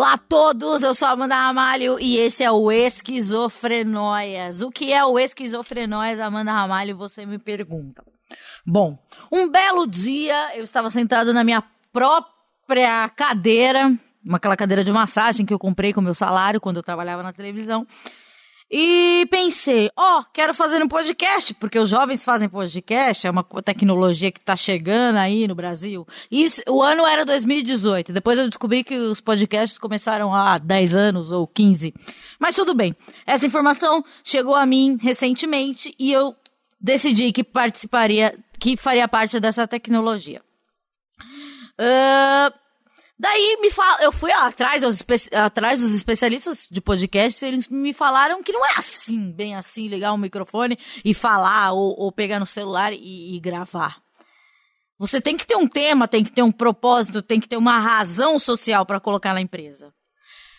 Olá a todos, eu sou a Amanda Ramalho e esse é o Esquizofrenóias. O que é o Esquizofrenóias, Amanda Ramalho, você me pergunta. Bom, um belo dia eu estava sentado na minha própria cadeira, aquela cadeira de massagem que eu comprei com meu salário quando eu trabalhava na televisão. E pensei, ó, oh, quero fazer um podcast, porque os jovens fazem podcast, é uma tecnologia que está chegando aí no Brasil. Isso, o ano era 2018, depois eu descobri que os podcasts começaram há 10 anos ou 15. Mas tudo bem, essa informação chegou a mim recentemente e eu decidi que participaria, que faria parte dessa tecnologia. Uh, Daí me fala, eu fui atrás, atrás dos especialistas de podcast, eles me falaram que não é assim, bem assim, ligar um microfone e falar ou, ou pegar no celular e, e, gravar. Você tem que ter um tema, tem que ter um propósito, tem que ter uma razão social para colocar na empresa.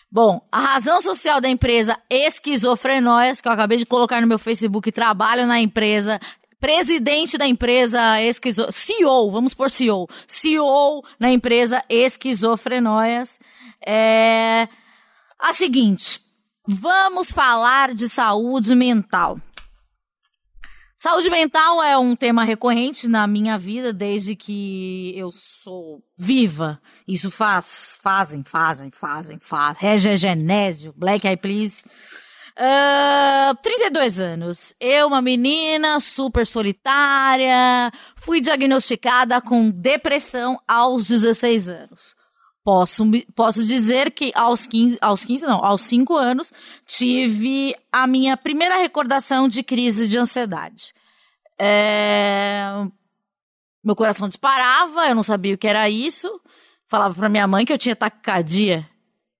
Bom, a razão social da empresa Esquizofrenóias, que eu acabei de colocar no meu Facebook, trabalho na empresa, presidente da empresa esquizo... CEO, vamos por CEO, CEO na empresa Esquizofrenóias, é a seguinte, vamos falar de saúde mental. Saúde mental é um tema recorrente na minha vida desde que eu sou viva. Isso faz, fazem, fazem, fazem, fazem. Regegenésio, Black Eyed Peas. Uh, 32 anos. Eu, uma menina super solitária, fui diagnosticada com depressão aos 16 anos. Posso, posso dizer que aos 15, aos 15 não, aos 5 anos, tive a minha primeira recordação de crise de ansiedade. É... Meu coração disparava, eu não sabia o que era isso. Falava pra minha mãe que eu tinha taquicardia.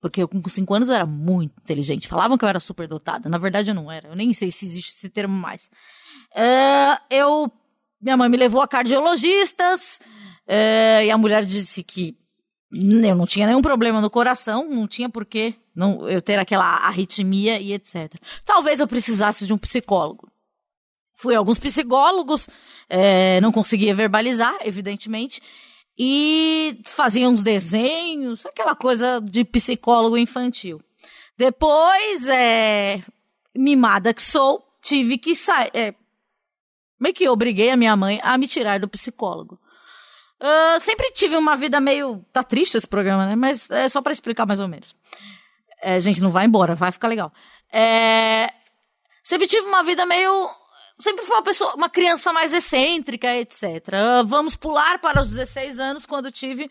Porque eu com 5 anos eu era muito inteligente. Falavam que eu era super dotada. Na verdade eu não era. Eu nem sei se existe esse termo mais. Uh, eu. Minha mãe me levou a cardiologistas. Uh, e a mulher disse que eu não tinha nenhum problema no coração, não tinha porquê não, eu ter aquela arritmia e etc. Talvez eu precisasse de um psicólogo. Fui a alguns psicólogos, é, não conseguia verbalizar, evidentemente e fazia uns desenhos, aquela coisa de psicólogo infantil. Depois, é, mimada que sou, tive que sair. É, meio que obriguei a minha mãe a me tirar do psicólogo. Uh, sempre tive uma vida meio. Tá triste esse programa, né? Mas é só para explicar mais ou menos. É, gente, não vai embora, vai ficar legal. É, sempre tive uma vida meio sempre fui uma pessoa, uma criança mais excêntrica, etc. Vamos pular para os 16 anos, quando tive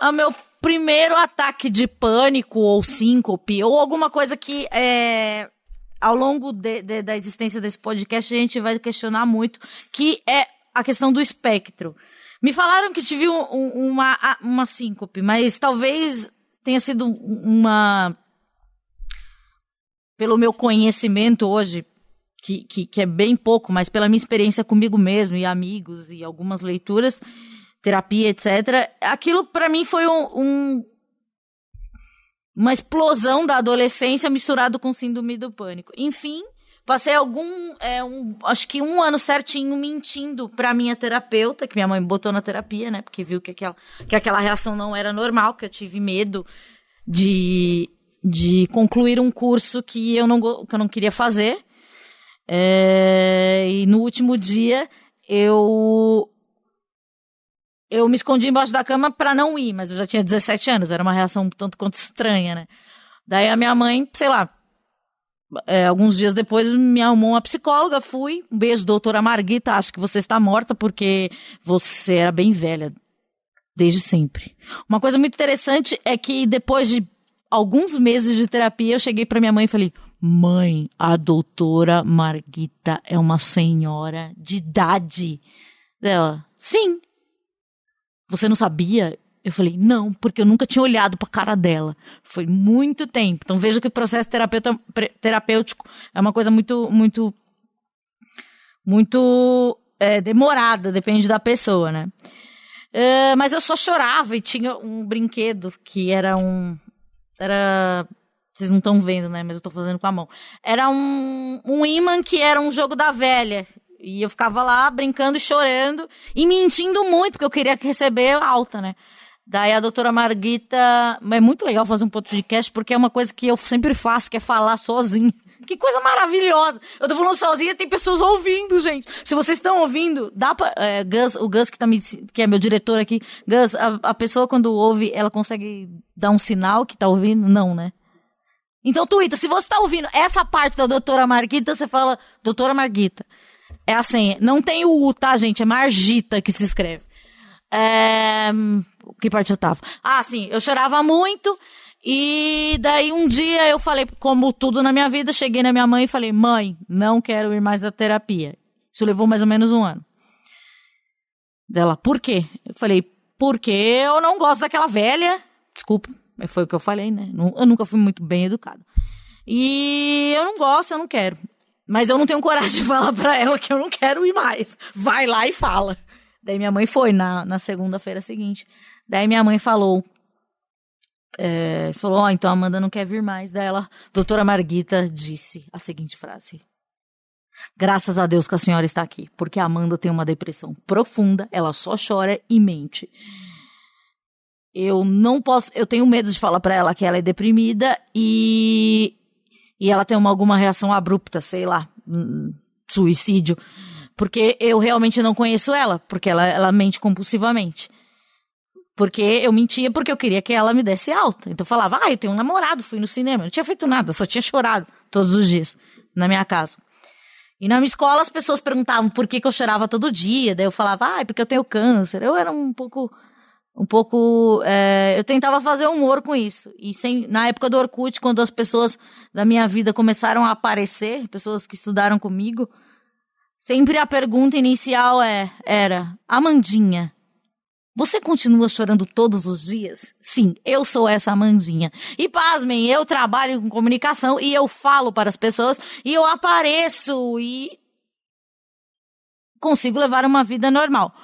o meu primeiro ataque de pânico ou síncope, ou alguma coisa que é, ao longo de, de, da existência desse podcast a gente vai questionar muito, que é a questão do espectro. Me falaram que tive um, um, uma, uma síncope, mas talvez tenha sido uma. Pelo meu conhecimento hoje, que, que, que é bem pouco, mas pela minha experiência comigo mesmo e amigos e algumas leituras, terapia, etc., aquilo para mim foi um, um, uma explosão da adolescência misturado com síndrome do pânico. Enfim, passei algum, é, um, acho que um ano certinho mentindo pra minha terapeuta, que minha mãe botou na terapia, né, porque viu que aquela, que aquela reação não era normal, que eu tive medo de, de concluir um curso que eu não, que eu não queria fazer. É, e no último dia eu eu me escondi embaixo da cama para não ir, mas eu já tinha 17 anos, era uma reação tanto quanto estranha, né? Daí a minha mãe, sei lá, é, alguns dias depois me arrumou uma psicóloga, fui. Um beijo, doutora Marguita, acho que você está morta porque você era bem velha, desde sempre. Uma coisa muito interessante é que depois de alguns meses de terapia, eu cheguei para minha mãe e falei: Mãe, a doutora Marguita é uma senhora de idade. Ela, sim. Você não sabia? Eu falei, não, porque eu nunca tinha olhado pra cara dela. Foi muito tempo. Então veja que o processo terapêutico é uma coisa muito, muito, muito é, demorada, depende da pessoa, né? Uh, mas eu só chorava e tinha um brinquedo que era um. Era. Vocês não estão vendo, né? Mas eu tô fazendo com a mão. Era um, um imã que era um jogo da velha. E eu ficava lá brincando e chorando e mentindo muito, porque eu queria receber alta, né? Daí a doutora Marguita. É muito legal fazer um podcast, porque é uma coisa que eu sempre faço, que é falar sozinho. Que coisa maravilhosa. Eu tô falando sozinha, tem pessoas ouvindo, gente. Se vocês estão ouvindo, dá pra. É, Gus, o Gus que, tá me, que é meu diretor aqui. Gus, a, a pessoa quando ouve, ela consegue dar um sinal que tá ouvindo? Não, né? Então, Twitter, se você tá ouvindo essa parte da doutora Marguita, você fala, doutora Marguita. É assim, não tem o U, tá, gente? É Margita que se escreve. É... Que parte eu tava? Ah, sim, eu chorava muito. E daí um dia eu falei, como tudo na minha vida, cheguei na minha mãe e falei: mãe, não quero ir mais à terapia. Isso levou mais ou menos um ano. Dela, por quê? Eu falei, porque eu não gosto daquela velha. Desculpa, foi o que eu falei, né? Eu nunca fui muito bem educada. E eu não gosto, eu não quero. Mas eu não tenho coragem de falar pra ela que eu não quero ir mais. Vai lá e fala. Daí minha mãe foi na, na segunda-feira seguinte. Daí minha mãe falou: é, falou, ó, oh, então a Amanda não quer vir mais. Daí ela, doutora Marguita, disse a seguinte frase. Graças a Deus que a senhora está aqui, porque a Amanda tem uma depressão profunda, ela só chora e mente. Eu não posso, eu tenho medo de falar para ela que ela é deprimida e e ela tem uma, alguma reação abrupta, sei lá, hum, suicídio, porque eu realmente não conheço ela, porque ela, ela mente compulsivamente. Porque eu mentia porque eu queria que ela me desse alta. Então eu falava, ah, eu tenho um namorado, fui no cinema. Eu não tinha feito nada, só tinha chorado todos os dias na minha casa. E na minha escola as pessoas perguntavam por que, que eu chorava todo dia. Daí eu falava, ah, é porque eu tenho câncer. Eu era um pouco. Um pouco. É, eu tentava fazer humor com isso. E sem, na época do Orkut, quando as pessoas da minha vida começaram a aparecer, pessoas que estudaram comigo, sempre a pergunta inicial é, era: Amandinha, você continua chorando todos os dias? Sim, eu sou essa Amandinha. E pasmem, eu trabalho com comunicação e eu falo para as pessoas e eu apareço e consigo levar uma vida normal.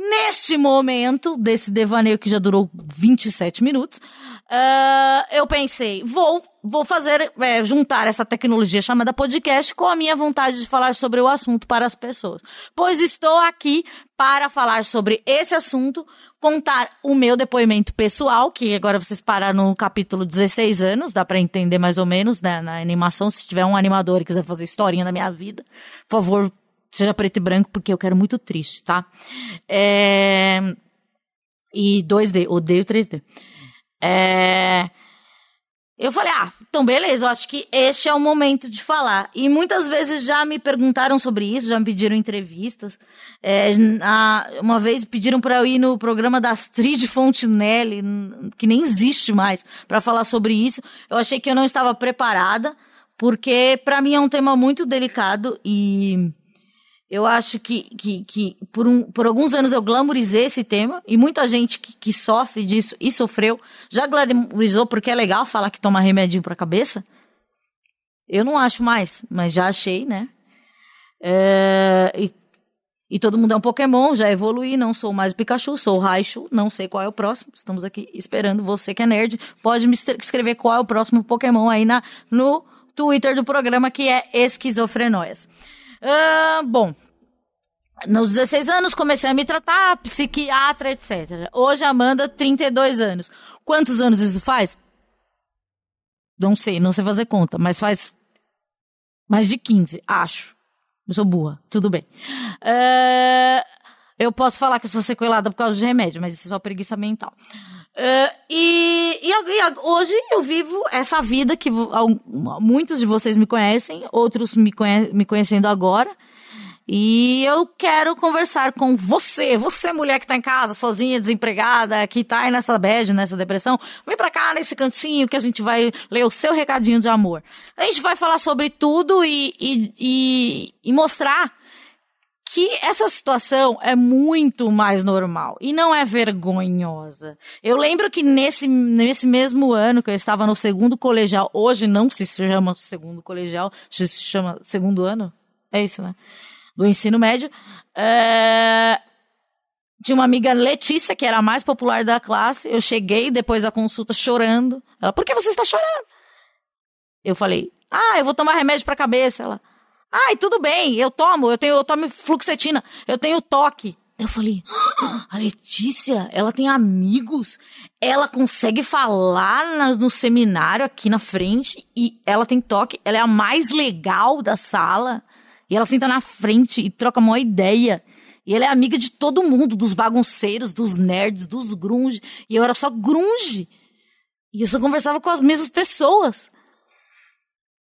Neste momento, desse devaneio que já durou 27 minutos, uh, eu pensei, vou, vou fazer, é, juntar essa tecnologia chamada podcast com a minha vontade de falar sobre o assunto para as pessoas. Pois estou aqui para falar sobre esse assunto, contar o meu depoimento pessoal, que agora vocês pararam no capítulo 16 anos, dá para entender mais ou menos, né, na animação. Se tiver um animador e quiser fazer historinha da minha vida, por favor, seja preto e branco, porque eu quero muito triste, tá? É... E 2D, odeio 3D. É... Eu falei, ah, então beleza, eu acho que este é o momento de falar. E muitas vezes já me perguntaram sobre isso, já me pediram entrevistas. É, a, uma vez pediram para eu ir no programa da Astrid Fontinelli, que nem existe mais, para falar sobre isso. Eu achei que eu não estava preparada, porque para mim é um tema muito delicado e eu acho que, que, que por, um, por alguns anos eu glamorizei esse tema e muita gente que, que sofre disso e sofreu já glamorizou porque é legal falar que toma remedinho pra cabeça. Eu não acho mais, mas já achei, né? É, e, e todo mundo é um Pokémon, já evolui, não sou mais o Pikachu, sou o Raichu, não sei qual é o próximo. Estamos aqui esperando você que é nerd. Pode me escrever qual é o próximo Pokémon aí na, no Twitter do programa que é Esquizofrenóias. Uh, bom, nos 16 anos comecei a me tratar, psiquiatra, etc. Hoje Amanda, 32 anos. Quantos anos isso faz? Não sei, não sei fazer conta, mas faz mais de 15, acho. Eu sou burra, tudo bem. Uh, eu posso falar que eu sou sequelada por causa de remédio, mas isso é só preguiça mental. Uh, e, e, e, hoje eu vivo essa vida que muitos de vocês me conhecem, outros me, conhe me conhecendo agora. E eu quero conversar com você, você mulher que tá em casa, sozinha, desempregada, que tá aí nessa bad, nessa depressão. Vem pra cá nesse cantinho que a gente vai ler o seu recadinho de amor. A gente vai falar sobre tudo e, e, e, e mostrar que essa situação é muito mais normal e não é vergonhosa. Eu lembro que nesse, nesse mesmo ano que eu estava no segundo colegial, hoje não se chama segundo colegial, se chama segundo ano? É isso, né? do ensino médio. É, tinha uma amiga Letícia, que era a mais popular da classe. Eu cheguei depois da consulta chorando. Ela, por que você está chorando? Eu falei, ah, eu vou tomar remédio pra cabeça. Ela, ai, tudo bem, eu tomo, eu tenho, eu tomo fluoxetina, eu tenho toque. Eu falei, "Ah, a Letícia, ela tem amigos, ela consegue falar no seminário aqui na frente e ela tem toque, ela é a mais legal da sala. E ela senta na frente e troca uma ideia. E ela é amiga de todo mundo, dos bagunceiros, dos nerds, dos grunge. E eu era só grunge. E eu só conversava com as mesmas pessoas.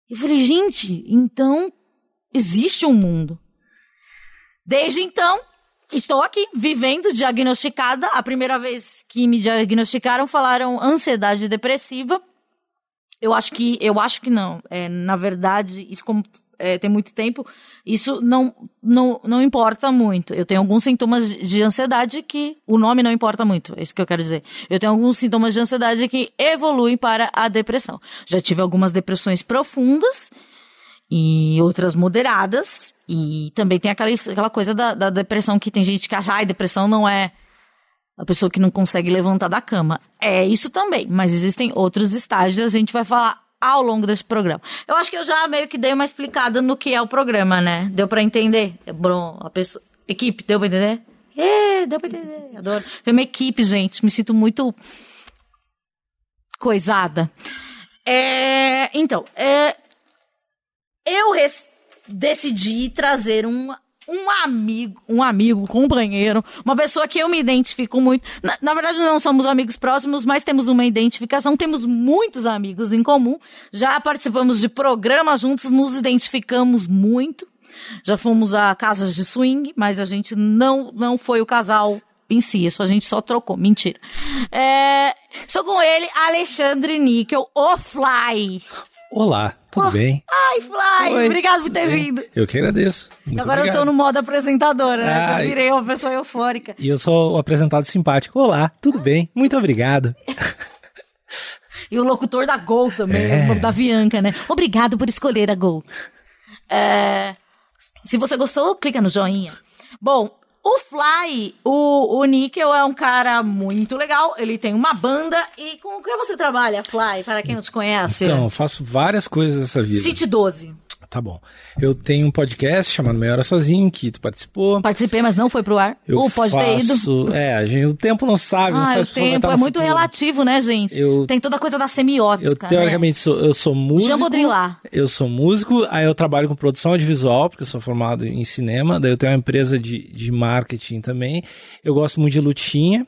Eu falei, gente, então existe um mundo. Desde então, estou aqui, vivendo, diagnosticada. A primeira vez que me diagnosticaram, falaram ansiedade depressiva. Eu acho que, eu acho que não. É, na verdade, isso como é, tem muito tempo, isso não, não, não importa muito. Eu tenho alguns sintomas de ansiedade que o nome não importa muito, é isso que eu quero dizer. Eu tenho alguns sintomas de ansiedade que evoluem para a depressão. Já tive algumas depressões profundas e outras moderadas. E também tem aquela, aquela coisa da, da depressão que tem gente que acha, ai, depressão não é a pessoa que não consegue levantar da cama. É isso também, mas existem outros estágios, a gente vai falar ao longo desse programa. Eu acho que eu já meio que dei uma explicada no que é o programa, né? Deu pra entender? É bom, a pessoa, equipe, deu pra entender? É, deu pra entender, adoro. Tem uma equipe, gente, me sinto muito coisada. É, então, é, eu decidi trazer um, um amigo, um amigo, companheiro, uma pessoa que eu me identifico muito. Na, na verdade, não somos amigos próximos, mas temos uma identificação, temos muitos amigos em comum. Já participamos de programas juntos, nos identificamos muito. Já fomos a casas de swing, mas a gente não, não foi o casal em si, isso a gente só trocou. Mentira. É, estou com ele, Alexandre Níquel, o Fly. Olá, tudo Oh, bem? Ai, Fly, Oi. obrigado por ter vindo. Eu que agradeço. Muito Agora obrigado. eu tô no modo apresentadora, né? Ai. Eu virei uma pessoa eufórica. E eu sou o apresentado simpático. Olá, tudo bem? Muito obrigado. E o locutor da Gol também, É. o da Bianca, né? Obrigado por escolher a Gol. É, se você gostou, clica no joinha. Bom, o Fly, o, o Níquel é um cara muito legal. Ele tem uma banda. E com o que você trabalha, Fly? Para quem não te conhece. Então, eu faço várias coisas nessa vida. City 12. Tá bom. Eu tenho um podcast chamado Meia Hora Sozinho, que tu participou. Participei, mas não foi pro ar. Eu Ou pode ter ido. faço... É, a gente, o tempo não sabe. não Ah, sabe o tempo é muito futuro. relativo, né, gente? Eu- Tem toda a coisa da Eu, semiótica, né? teoricamente, sou, eu sou músico. Eu sou músico, aí eu trabalho com produção audiovisual, porque eu sou formado em cinema, daí eu tenho uma empresa de, de marketing também. Eu gosto muito de lutinha.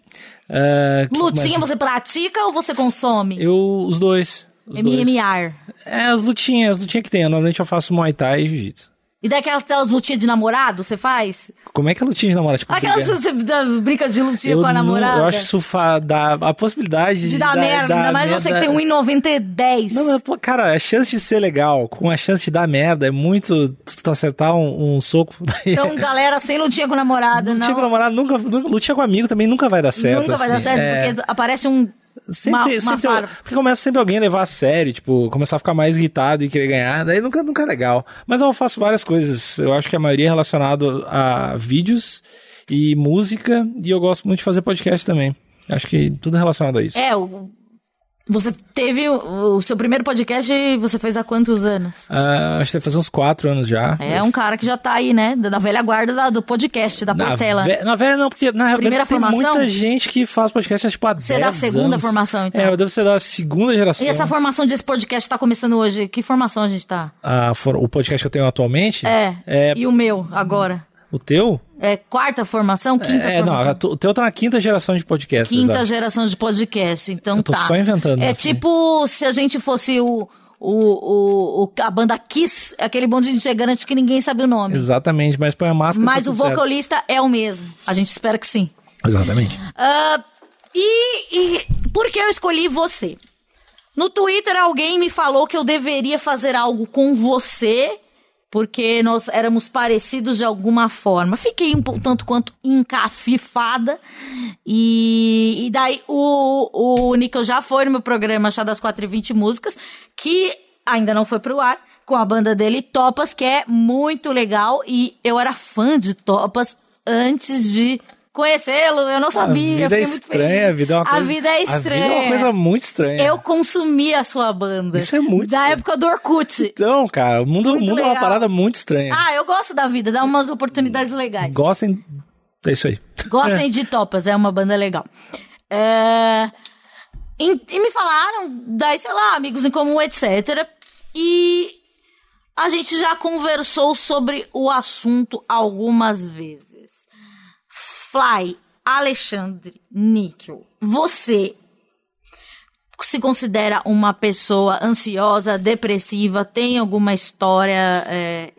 que- Lutinha mas você pratica ou você consome? Eu, os dois. Dois. MMR. É, as lutinhas, as lutinhas que tem. Normalmente eu faço Muay Thai e Jiu-Jitsu. E daquelas aquelas lutinhas de namorado, você faz? Como é que é lutinha de namorado? Tipo, Aquelas briga? você dá- brinca de lutinha com a não- namorada? Eu acho isso fa- dá a possibilidade de dar merda, ainda mais você que tem 1,90 Não, mas, pô, cara, a chance de ser legal com a chance de dar merda é muito. Tu acertar um, um soco. Daí, Então, galera, sem lutinha com namorada, lutinha não. com namorado nunca, nunca. Lutinha com amigo também nunca vai dar certo. Nunca vai dar assim. certo, É, porque aparece um. Sempre, uma, uma sempre farpa. porque começa sempre alguém a levar a sério, tipo, começar a ficar mais irritado e querer ganhar, daí nunca, nunca é legal. Mas eu faço várias coisas. Eu acho que a maioria é relacionado a vídeos e música, e eu gosto muito de fazer podcast também. Acho que tudo é relacionado a isso. É, o- você teve o, o seu primeiro podcast, você fez há quantos anos? Ah, acho que fazer uns quatro anos já. É um cara que já tá aí, né? Da da velha guarda da- do podcast, da Na, Portela. ve- na velha não, porque na Primeira velha tem formação? muita gente que faz podcast há, tipo há Você é 10 da segunda anos. formação, então? É, eu devo ser da segunda geração. E essa formação desse podcast tá começando hoje? Que formação a gente tá? A for- o podcast que eu tenho atualmente É. é E o meu, agora? o teu? É quarta formação? Quinta é, não, formação? a tu- o teu tá na quinta geração de podcast. Quinta geração de podcast, então Eu tô tá. só inventando, É assim. tipo se a gente fosse o, o, o, o- a banda Kiss, aquele bonde de integrante que ninguém sabe o nome. Exatamente, mas põe a máscara. Mas tá o tudo certo. vocalista é o mesmo. A gente espera que sim. Exatamente. Ah, e, e por que eu escolhi você? No Twitter, alguém me falou que eu deveria fazer algo com você, porque nós éramos parecidos de alguma forma. Fiquei um tanto quanto encafifada. E, e daí o, o Nico já foi no meu programa Chá das 4 e 20 Músicas, que ainda não foi pro ar, com a banda dele, Topas, que é muito legal. E eu era fã de Topas antes de conhecê-lo. Eu não sabia. A vida é estranha, a vida é uma coisa. A vida é estranha. A vida é uma coisa muito estranha. Eu consumi a sua banda. Isso é muito Da estranho. época do Orkut. Então, cara, o mundo, o mundo é uma parada muito estranha. Ah, eu gosto da vida, dá umas oportunidades legais. Gostem. É isso aí. Gostem de Topas, é uma banda legal. É, E, e me falaram, daí, sei lá, amigos em comum, etc. E a gente já conversou sobre o assunto algumas vezes. Fly, Alexandre, Níquel, você se considera uma pessoa ansiosa, depressiva? Tem alguma história é,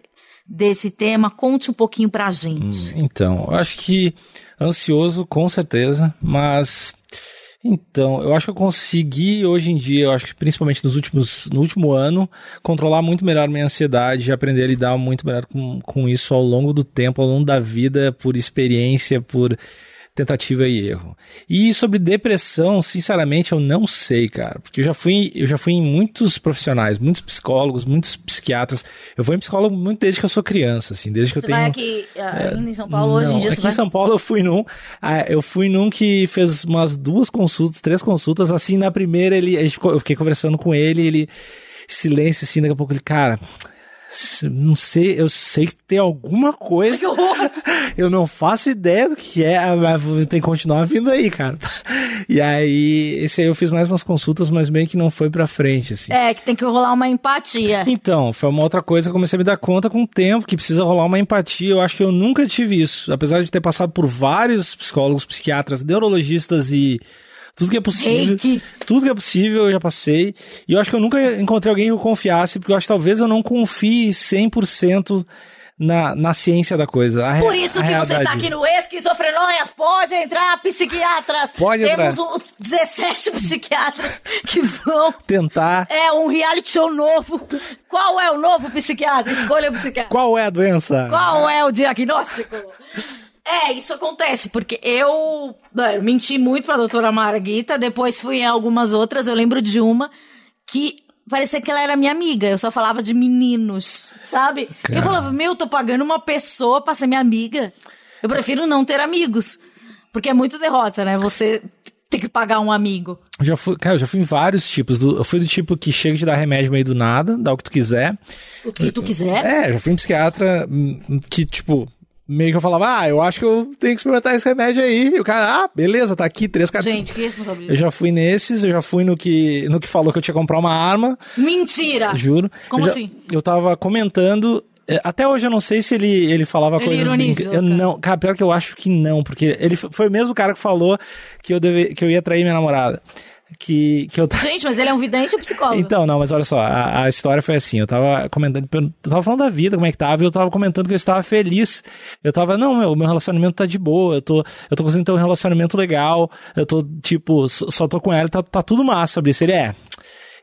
desse tema? Conte um pouquinho pra gente. Então, eu acho que ansioso, com certeza, mas. Então, eu acho que eu consegui hoje em dia, eu acho que principalmente nos últimos, no último ano, controlar muito melhor minha ansiedade e aprender a lidar muito melhor com, com isso ao longo do tempo, ao longo da vida, por experiência, por tentativa e erro. E sobre depressão, sinceramente, eu não sei, cara, porque eu já fui, eu já fui em muitos profissionais, muitos psicólogos, muitos psiquiatras. Eu vou em psicólogo muito desde que eu sou criança, assim, desde que Você eu tenho vai aqui ah, ainda em São Paulo hoje em não, dia? aqui Você em vai... São Paulo eu fui num, ah, eu fui num que fez umas duas consultas, três consultas, assim, na primeira ele, a gente ficou- eu fiquei conversando com ele, ele, silêncio, assim, daqui a pouco ele, cara, não sei, eu sei que tem alguma coisa, eu não faço ideia do que é, mas tem que continuar vindo aí, cara. E aí, esse aí eu fiz mais umas consultas, mas meio que não foi pra frente, assim. É, que tem que rolar uma empatia. Então, foi uma outra coisa que eu comecei a me dar conta com o tempo, que precisa rolar uma empatia. Eu acho que eu nunca tive isso. Apesar de ter passado por vários psicólogos, psiquiatras, neurologistas e tudo que é possível. Reiki. Tudo que é possível eu já passei. E eu acho que eu nunca encontrei alguém que eu confiasse, porque eu acho que talvez eu não confie 100% na, na ciência da coisa. A Por isso que você está realidade. aqui no Esquizofrenóias. Pode entrar, psiquiatras. Pode Temos entrar. uns 17 psiquiatras que vão. Tentar. É um reality show novo. Qual é o novo psiquiatra? Escolha o psiquiatra. Qual é a doença? Qual é o diagnóstico? É, isso acontece, porque eu, eu menti muito pra doutora Marguita, depois fui em algumas outras, eu lembro de uma que parecia que ela era minha amiga, eu só falava de meninos, sabe? Eu falava, meu, tô pagando uma pessoa pra ser minha amiga. Eu prefiro não ter amigos, porque é muito derrota, né? Você ter que pagar um amigo. Eu Já fui, cara, eu já fui em vários tipos. Do- eu fui do tipo que chega e te dá remédio meio do nada, dá o que tu quiser. O que tu quiser. É, já fui em psiquiatra hum, que, tipo, meio que eu falava, ah, eu acho que eu tenho que experimentar esse remédio aí. E o cara, ah, beleza, tá aqui, três cartas. Gente, que Eu responsabilidade. já fui nesses, eu já fui no que, no que falou que eu tinha que comprar uma arma, Mentira! juro. Como Eu já- assim? Eu tava comentando. é, Até hoje eu não sei se ele, ele falava Ele coisas. ironizou, Eu cara. não, cara, pior que eu acho que não, porque ele foi o mesmo cara que falou que eu, deve, que eu ia trair minha namorada. Que, que eu, Gente, mas ele é um vidente ou psicólogo? então, não, mas olha só, a, a história foi assim, eu tava comentando, eu tava falando da vida, como é que tava, e eu tava comentando que eu estava feliz. Eu tava, não, meu, meu relacionamento tá de boa, eu tô, eu tô conseguindo ter um relacionamento legal, eu tô, tipo, só, tô com ela, tá, tá tudo massa, sabe? Ele é,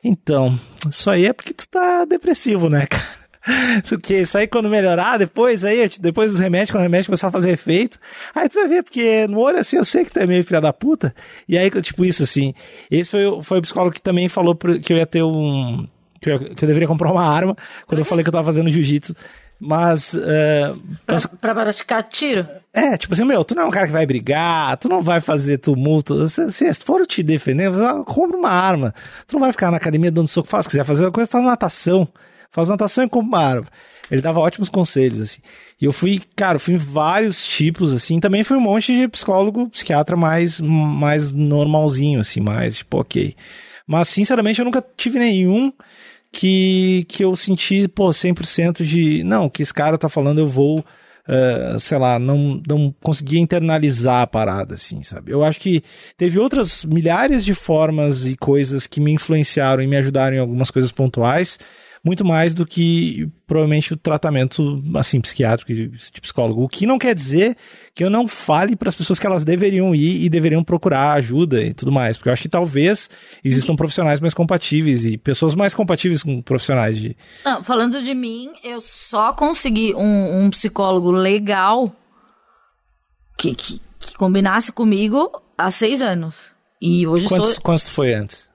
então, isso aí é porque tu tá depressivo, né, cara? Porque isso aí quando melhorar, depois aí, depois dos remédios, quando o remédio começar a fazer efeito, aí tu vai ver, porque no olho assim eu sei que tu é meio filha da puta. E aí, tipo, isso assim. Esse foi, o- foi o psicólogo que também falou que eu ia ter um. Que eu, que eu deveria comprar uma arma quando eu falei que eu tava fazendo jiu-jitsu. Mas, é, mas, Pra praticar tiro? é, tipo assim, meu, tu não é um cara que vai brigar, tu não vai fazer tumulto. Se, se for te defender, compra uma arma. Tu não vai ficar na academia dando soco. Faz, se quiser fazer uma coisa, faz natação. Faz natação e compra uma arma. Ele dava ótimos conselhos, assim. E eu fui, cara, fui em vários tipos, assim. Também fui um monte de psicólogo, psiquiatra mais, mais normalzinho, assim, mais, tipo, ok. Mas, sinceramente, eu nunca tive nenhum que, que eu senti, pô, 100% de, não, que esse cara tá falando eu vou, eh, sei lá, não, não conseguia internalizar a parada, assim, sabe? Eu acho que teve outras milhares de formas e coisas que me influenciaram e me ajudaram em algumas coisas pontuais, muito mais do que provavelmente o tratamento, assim, psiquiátrico de, psicólogo. O que não quer dizer que eu não fale para as pessoas que elas deveriam ir e deveriam procurar ajuda e tudo mais, porque eu acho que talvez existam profissionais mais compatíveis e pessoas mais compatíveis com profissionais de. Não, falando de mim, eu só consegui um, um psicólogo legal que, que, que combinasse comigo há seis anos. E hoje Quantos, sou quantos foi antes?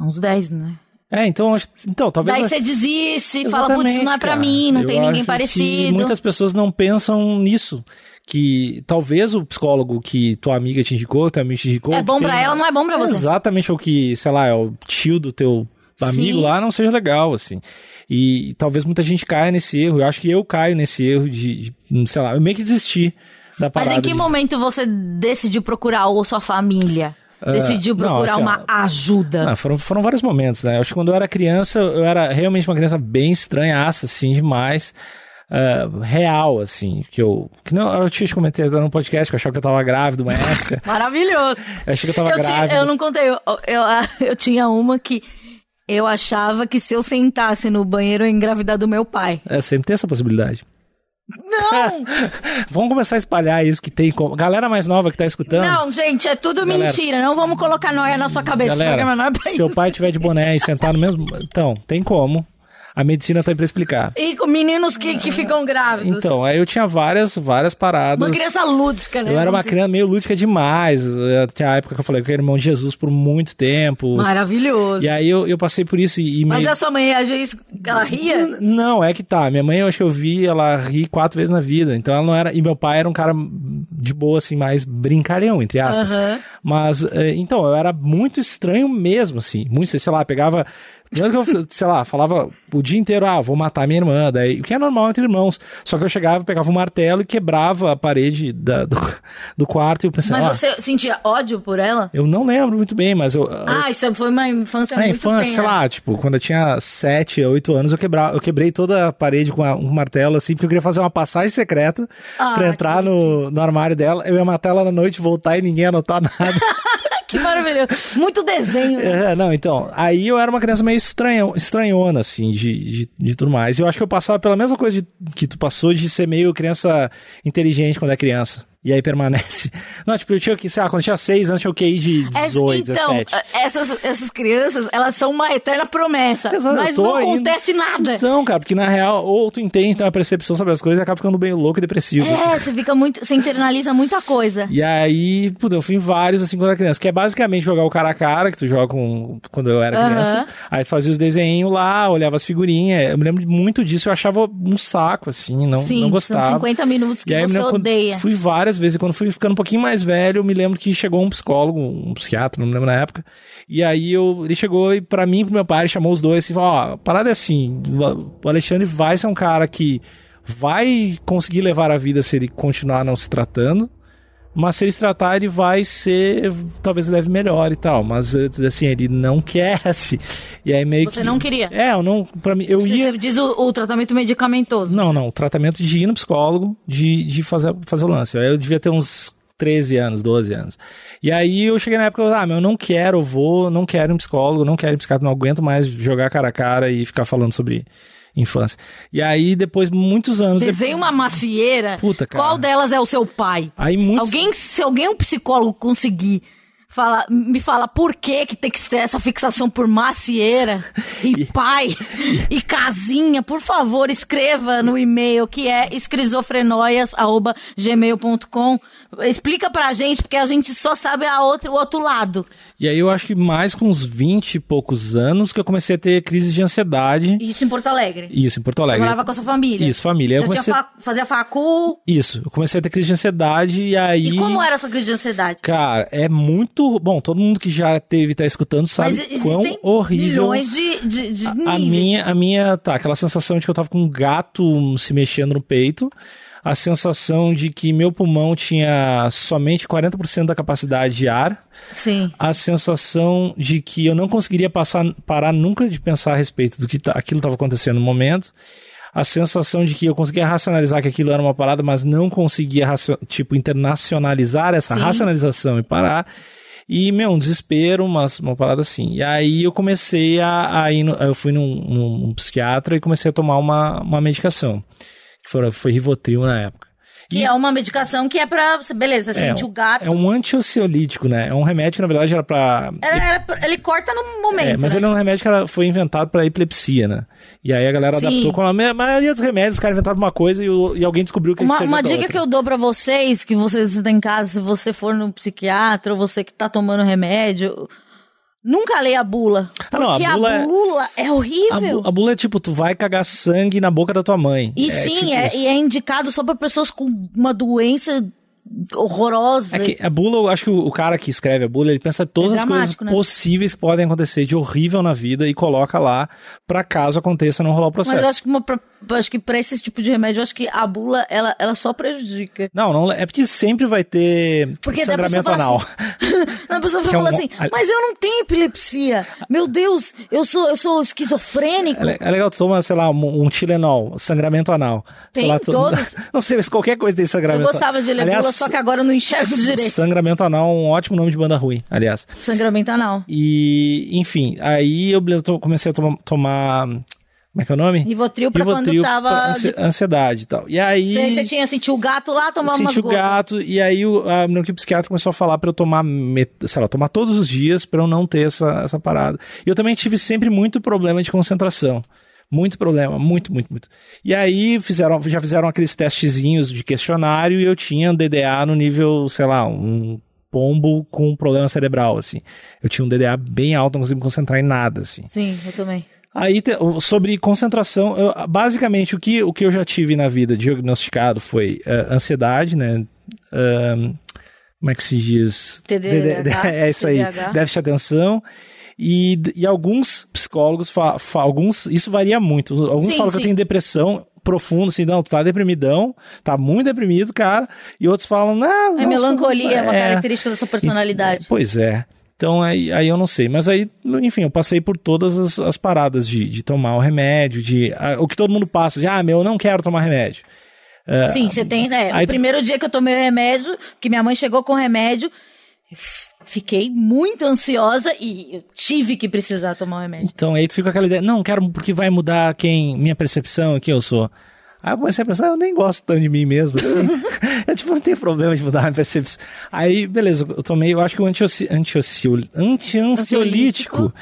uns dez, né? É, então, então talvez. Daí você desiste e fala, putz, não é pra cara. mim, não tem ninguém parecido. Muitas pessoas não pensam nisso. Que talvez o psicólogo que tua amiga te indicou, teu amigo te indicou. É bom tem- ela, não é bom pra você. Exatamente o que, sei lá, é o tio do teu amigo Sim. lá não seja legal, assim. E, talvez muita gente caia nesse erro. Eu acho que eu caio nesse erro de, de, sei lá, eu meio que desisti da Mas parada. em que de- momento você decidiu procurar, ou sua família decidiu não, procurar assim, uma ajuda? Não, foram, foram vários momentos, né? Eu acho que quando eu era criança, eu era realmente uma criança bem estranhaça, assim, demais. ah, real, assim, que eu. Que não, eu tinha te comentei no podcast que eu achava que eu tava grávida uma época. Maravilhoso. Eu achei que eu tava Eu, tinha- grávida. eu não contei, eu, eu, eu tinha uma que eu achava que se eu sentasse no banheiro eu ia engravidar do meu pai. É, sempre tem essa possibilidade. Não! Vamos começar a espalhar isso que tem como. Galera mais nova que tá escutando. não, gente, é tudo Galera. mentira. Não vamos colocar noia na sua cabeça. Esse programa não é Galera, pra se teu pai tiver de boné e sentar no mesmo. Então, tem como. A medicina tá aí pra explicar. E com meninos que, que ficam grávidos. Então, aí eu tinha várias, várias paradas. Uma criança lúdica, né? Eu era uma criança meio lúdica demais. Tinha a época que eu falei que eu era irmão de Jesus por muito tempo. Maravilhoso. E aí eu, eu passei por isso e, e Mas meio... a sua mãe reagia isso? Ela ria? Não, é que tá. Minha mãe, eu acho que eu vi ela rir quatro vezes na vida. Então ela não era. E meu pai era um cara de boa, assim, mais brincalhão, entre aspas. Aham. Mas, eh, então, eu era muito estranho mesmo, assim. Muito, sei lá, pegava. Primeiro que eu, sei lá, falava o dia inteiro, ah, vou matar minha irmã, daí, o que é normal entre irmãos. Só que eu chegava, pegava um martelo e quebrava a parede da- do, do quarto e eu pensava, Mas ah, você sentia ódio por ela? eu não lembro muito bem, mas eu. Ah, isso foi uma infância na muito infância, sei tenra. lá, tipo, quando eu tinha 7, 8 anos, eu, quebra, eu quebrei toda a parede com a- um martelo, assim, porque eu queria fazer uma passagem secreta Ah, pra entrar no, no armário dela. Eu ia matar ela na noite, voltar e ninguém ia anotar nada. Que maravilhoso. Muito desenho. né? É, não, então, aí eu era uma criança meio estranha, estranhona, assim, de, de, de tudo mais. Eu acho que eu passava pela mesma coisa de- que tu passou de ser meio criança inteligente quando é criança. E aí permanece. Não, tipo, eu tinha que, sei lá, quando eu tinha 6 anos, eu tinha o QI de É, 18, então, 17. essas, essas crianças, elas são uma eterna promessa. Exato, mas não indo. acontece nada. Então, cara, porque na real, ou tu entende, tem uma percepção sobre as coisas e acaba ficando bem louco e depressivo. assim. É, você fica muito. Você internaliza muita coisa. E aí, puta, eu fui em vários assim quando era criança, que é basicamente jogar o cara a cara, que tu joga com, quando eu era criança. Aí tu fazia os desenhinhos lá, olhava as figurinhas. Eu me lembro muito disso, eu achava um saco, assim, não, Sim, não gostava. são 50 minutos que E aí, você odeia. Fui várias vezes, e quando fui ficando um pouquinho mais velho, eu me lembro que chegou um psicólogo, um psiquiatra, não me lembro na época. E aí eu, ele chegou e pra mim e pro meu pai, ele chamou os dois e falou: Ó, parada é assim, o Alexandre vai ser um cara que vai conseguir levar a vida se ele continuar não se tratando. Mas se ele se tratar, ele vai ser. Talvez leve melhor e tal. Mas assim, ele não quer. Assim. E aí meio Você que. não queria? É, eu não. Pra mim, eu Você, ia. você diz o, o tratamento medicamentoso. Não, não. Tratamento de ir no psicólogo, de, de fazer, fazer o lance. Aí eu devia ter uns 13 anos, 12 anos. E aí eu cheguei na época, eu, ah, meu, eu não quero, eu vou, não quero ir um psicólogo, não quero em psiquiatra, não aguento mais jogar cara a cara e ficar falando sobre infância. E aí, depois, muitos anos Desenha uma macieira. Puta, cara. Qual delas é o seu pai? Aí muitos... Alguém, se alguém, um psicólogo, conseguir fala, me fala por que, que tem que ter essa fixação por macieira e pai e casinha, por favor, escreva no e-mail que é esquizofrenoias.gmail.com. Explica pra gente, porque a gente só sabe a outra, o outro lado. E aí eu acho que mais com uns 20 e poucos anos que eu comecei a ter crises de ansiedade. Isso em Porto Alegre. Isso, em Porto Você Alegre. morava com a sua família. Isso, família. Já eu comecei... fa fazia facu. Isso, eu comecei a ter crise de ansiedade e aí... E como era essa crise de ansiedade? Cara, é muito. Bom, todo mundo que já teve, tá escutando, sabe Mas quão horrível. milhões de, de, de níveis. A minha, a minha, tá, aquela sensação de que eu tava com um gato se mexendo no peito. A sensação de que meu pulmão tinha somente 40% da capacidade de ar. Sim. A sensação de que eu não conseguiria passar, parar nunca de pensar a respeito do que tá, aquilo estava acontecendo no momento. A sensação de que eu conseguia racionalizar que aquilo era uma parada, mas não conseguia, tipo, internacionalizar essa Sim. racionalização e parar. E, meu, um desespero, uma, uma parada assim. E aí eu comecei a, a ir, no- eu fui num, num- psiquiatra e comecei a tomar uma, uma medicação. Que foi, foi Rivotril na época. Que é uma medicação que é pra. Beleza, você sente o gato. É um antiociolítico, né? É um remédio que, na verdade, era pra... Era- era ele corta no momento. É, mas né? ele é um remédio que era- foi inventado pra epilepsia, né? E aí a galera Sim. adaptou com a ma- maioria dos remédios, os caras inventaram uma coisa e, o- e alguém descobriu que Uma, uma dica outra. que eu dou pra vocês, que vocês estão em casa, se você for no psiquiatra ou você que tá tomando remédio, Nunca leia a bula. Ah, Porque não, a a bula bula, é- é... A, horrível. a bula é tipo, tu vai cagar sangue na boca da tua mãe. E É sim, tipo é, e é indicado só pra pessoas com uma doença horrorosa. É a bula, eu acho que o, o cara que escreve a bula, ele pensa todas É as coisas né? possíveis que podem acontecer de horrível na vida e coloca lá pra caso aconteça não rolar o processo. Mas eu acho que, uma, pra, eu acho que pra esse tipo de remédio, eu acho que a bula, ela, ela só prejudica. Não, não, é porque sempre vai ter Porque sangramento anal. A pessoa é fala um- assim, mas eu não tenho epilepsia. Meu Deus, eu sou, eu sou esquizofrênico. É é legal, tu toma, sei lá, um, um Tilenol, sangramento anal. Tem lá, tu- todos? Não sei, mas qualquer coisa tem Eu sangramento gostava de ler Aliás, só que agora eu não enxergo direito. Sangramento anal é um ótimo nome de banda ruim, aliás. Sangramento anal. E, enfim, aí eu comecei a toma- tomar. Como é que é o nome? Rivotril pra Rivotril quando tava pra ansi- de- ansiedade e tal. E aí. Você, você tinha sentido o gato lá, tomar umas Senti o gato, e aí o a, meu equipe psiquiatra começou a falar pra eu tomar, met- sei lá, tomar todos os dias pra eu não ter essa, essa parada. E eu também tive sempre muito problema de concentração. Muito problema, muito, muito, muito. E aí fizeram, já fizeram aqueles testezinhos de questionário e eu tinha um DDA no nível, sei lá, um pombo com problema cerebral, assim. Eu tinha um DDA bem alto, não conseguia me concentrar em nada, assim. Sim, eu também. Aí, sobre concentração, eu- basicamente o que, o que eu já tive na vida diagnosticado foi eh, ansiedade, né? Como é que se diz? TDAH, É isso aí, déficit de atenção. E, e alguns psicólogos, fa, fa- alguns, isso varia muito. Alguns Sim, falam que eu sim. tenho depressão profunda, assim, não, tu tá deprimidão, tá muito deprimido, cara. E outros falam, não, A não, melancolia é uma é, característica da sua personalidade. Pois é. Então aí, aí eu não sei. Mas aí, enfim, eu passei por todas as, as paradas de, de tomar o remédio, de. ah, o que todo mundo passa, de ah, meu, eu não quero tomar remédio. É, Sim, você tem, né? aí- o primeiro dia que eu tomei o remédio, que minha mãe chegou com o remédio, fiquei muito ansiosa e eu tive que precisar tomar o remédio. Então aí tu fica com aquela ideia, não, quero porque vai mudar quem, minha percepção, quem eu sou. Aí eu comecei a pensar, eu nem gosto tanto de mim mesmo, assim. eu, tipo, não tenho problema de mudar minha percepção. Aí, beleza, eu tomei, eu acho que o anti-ansiolítico anti.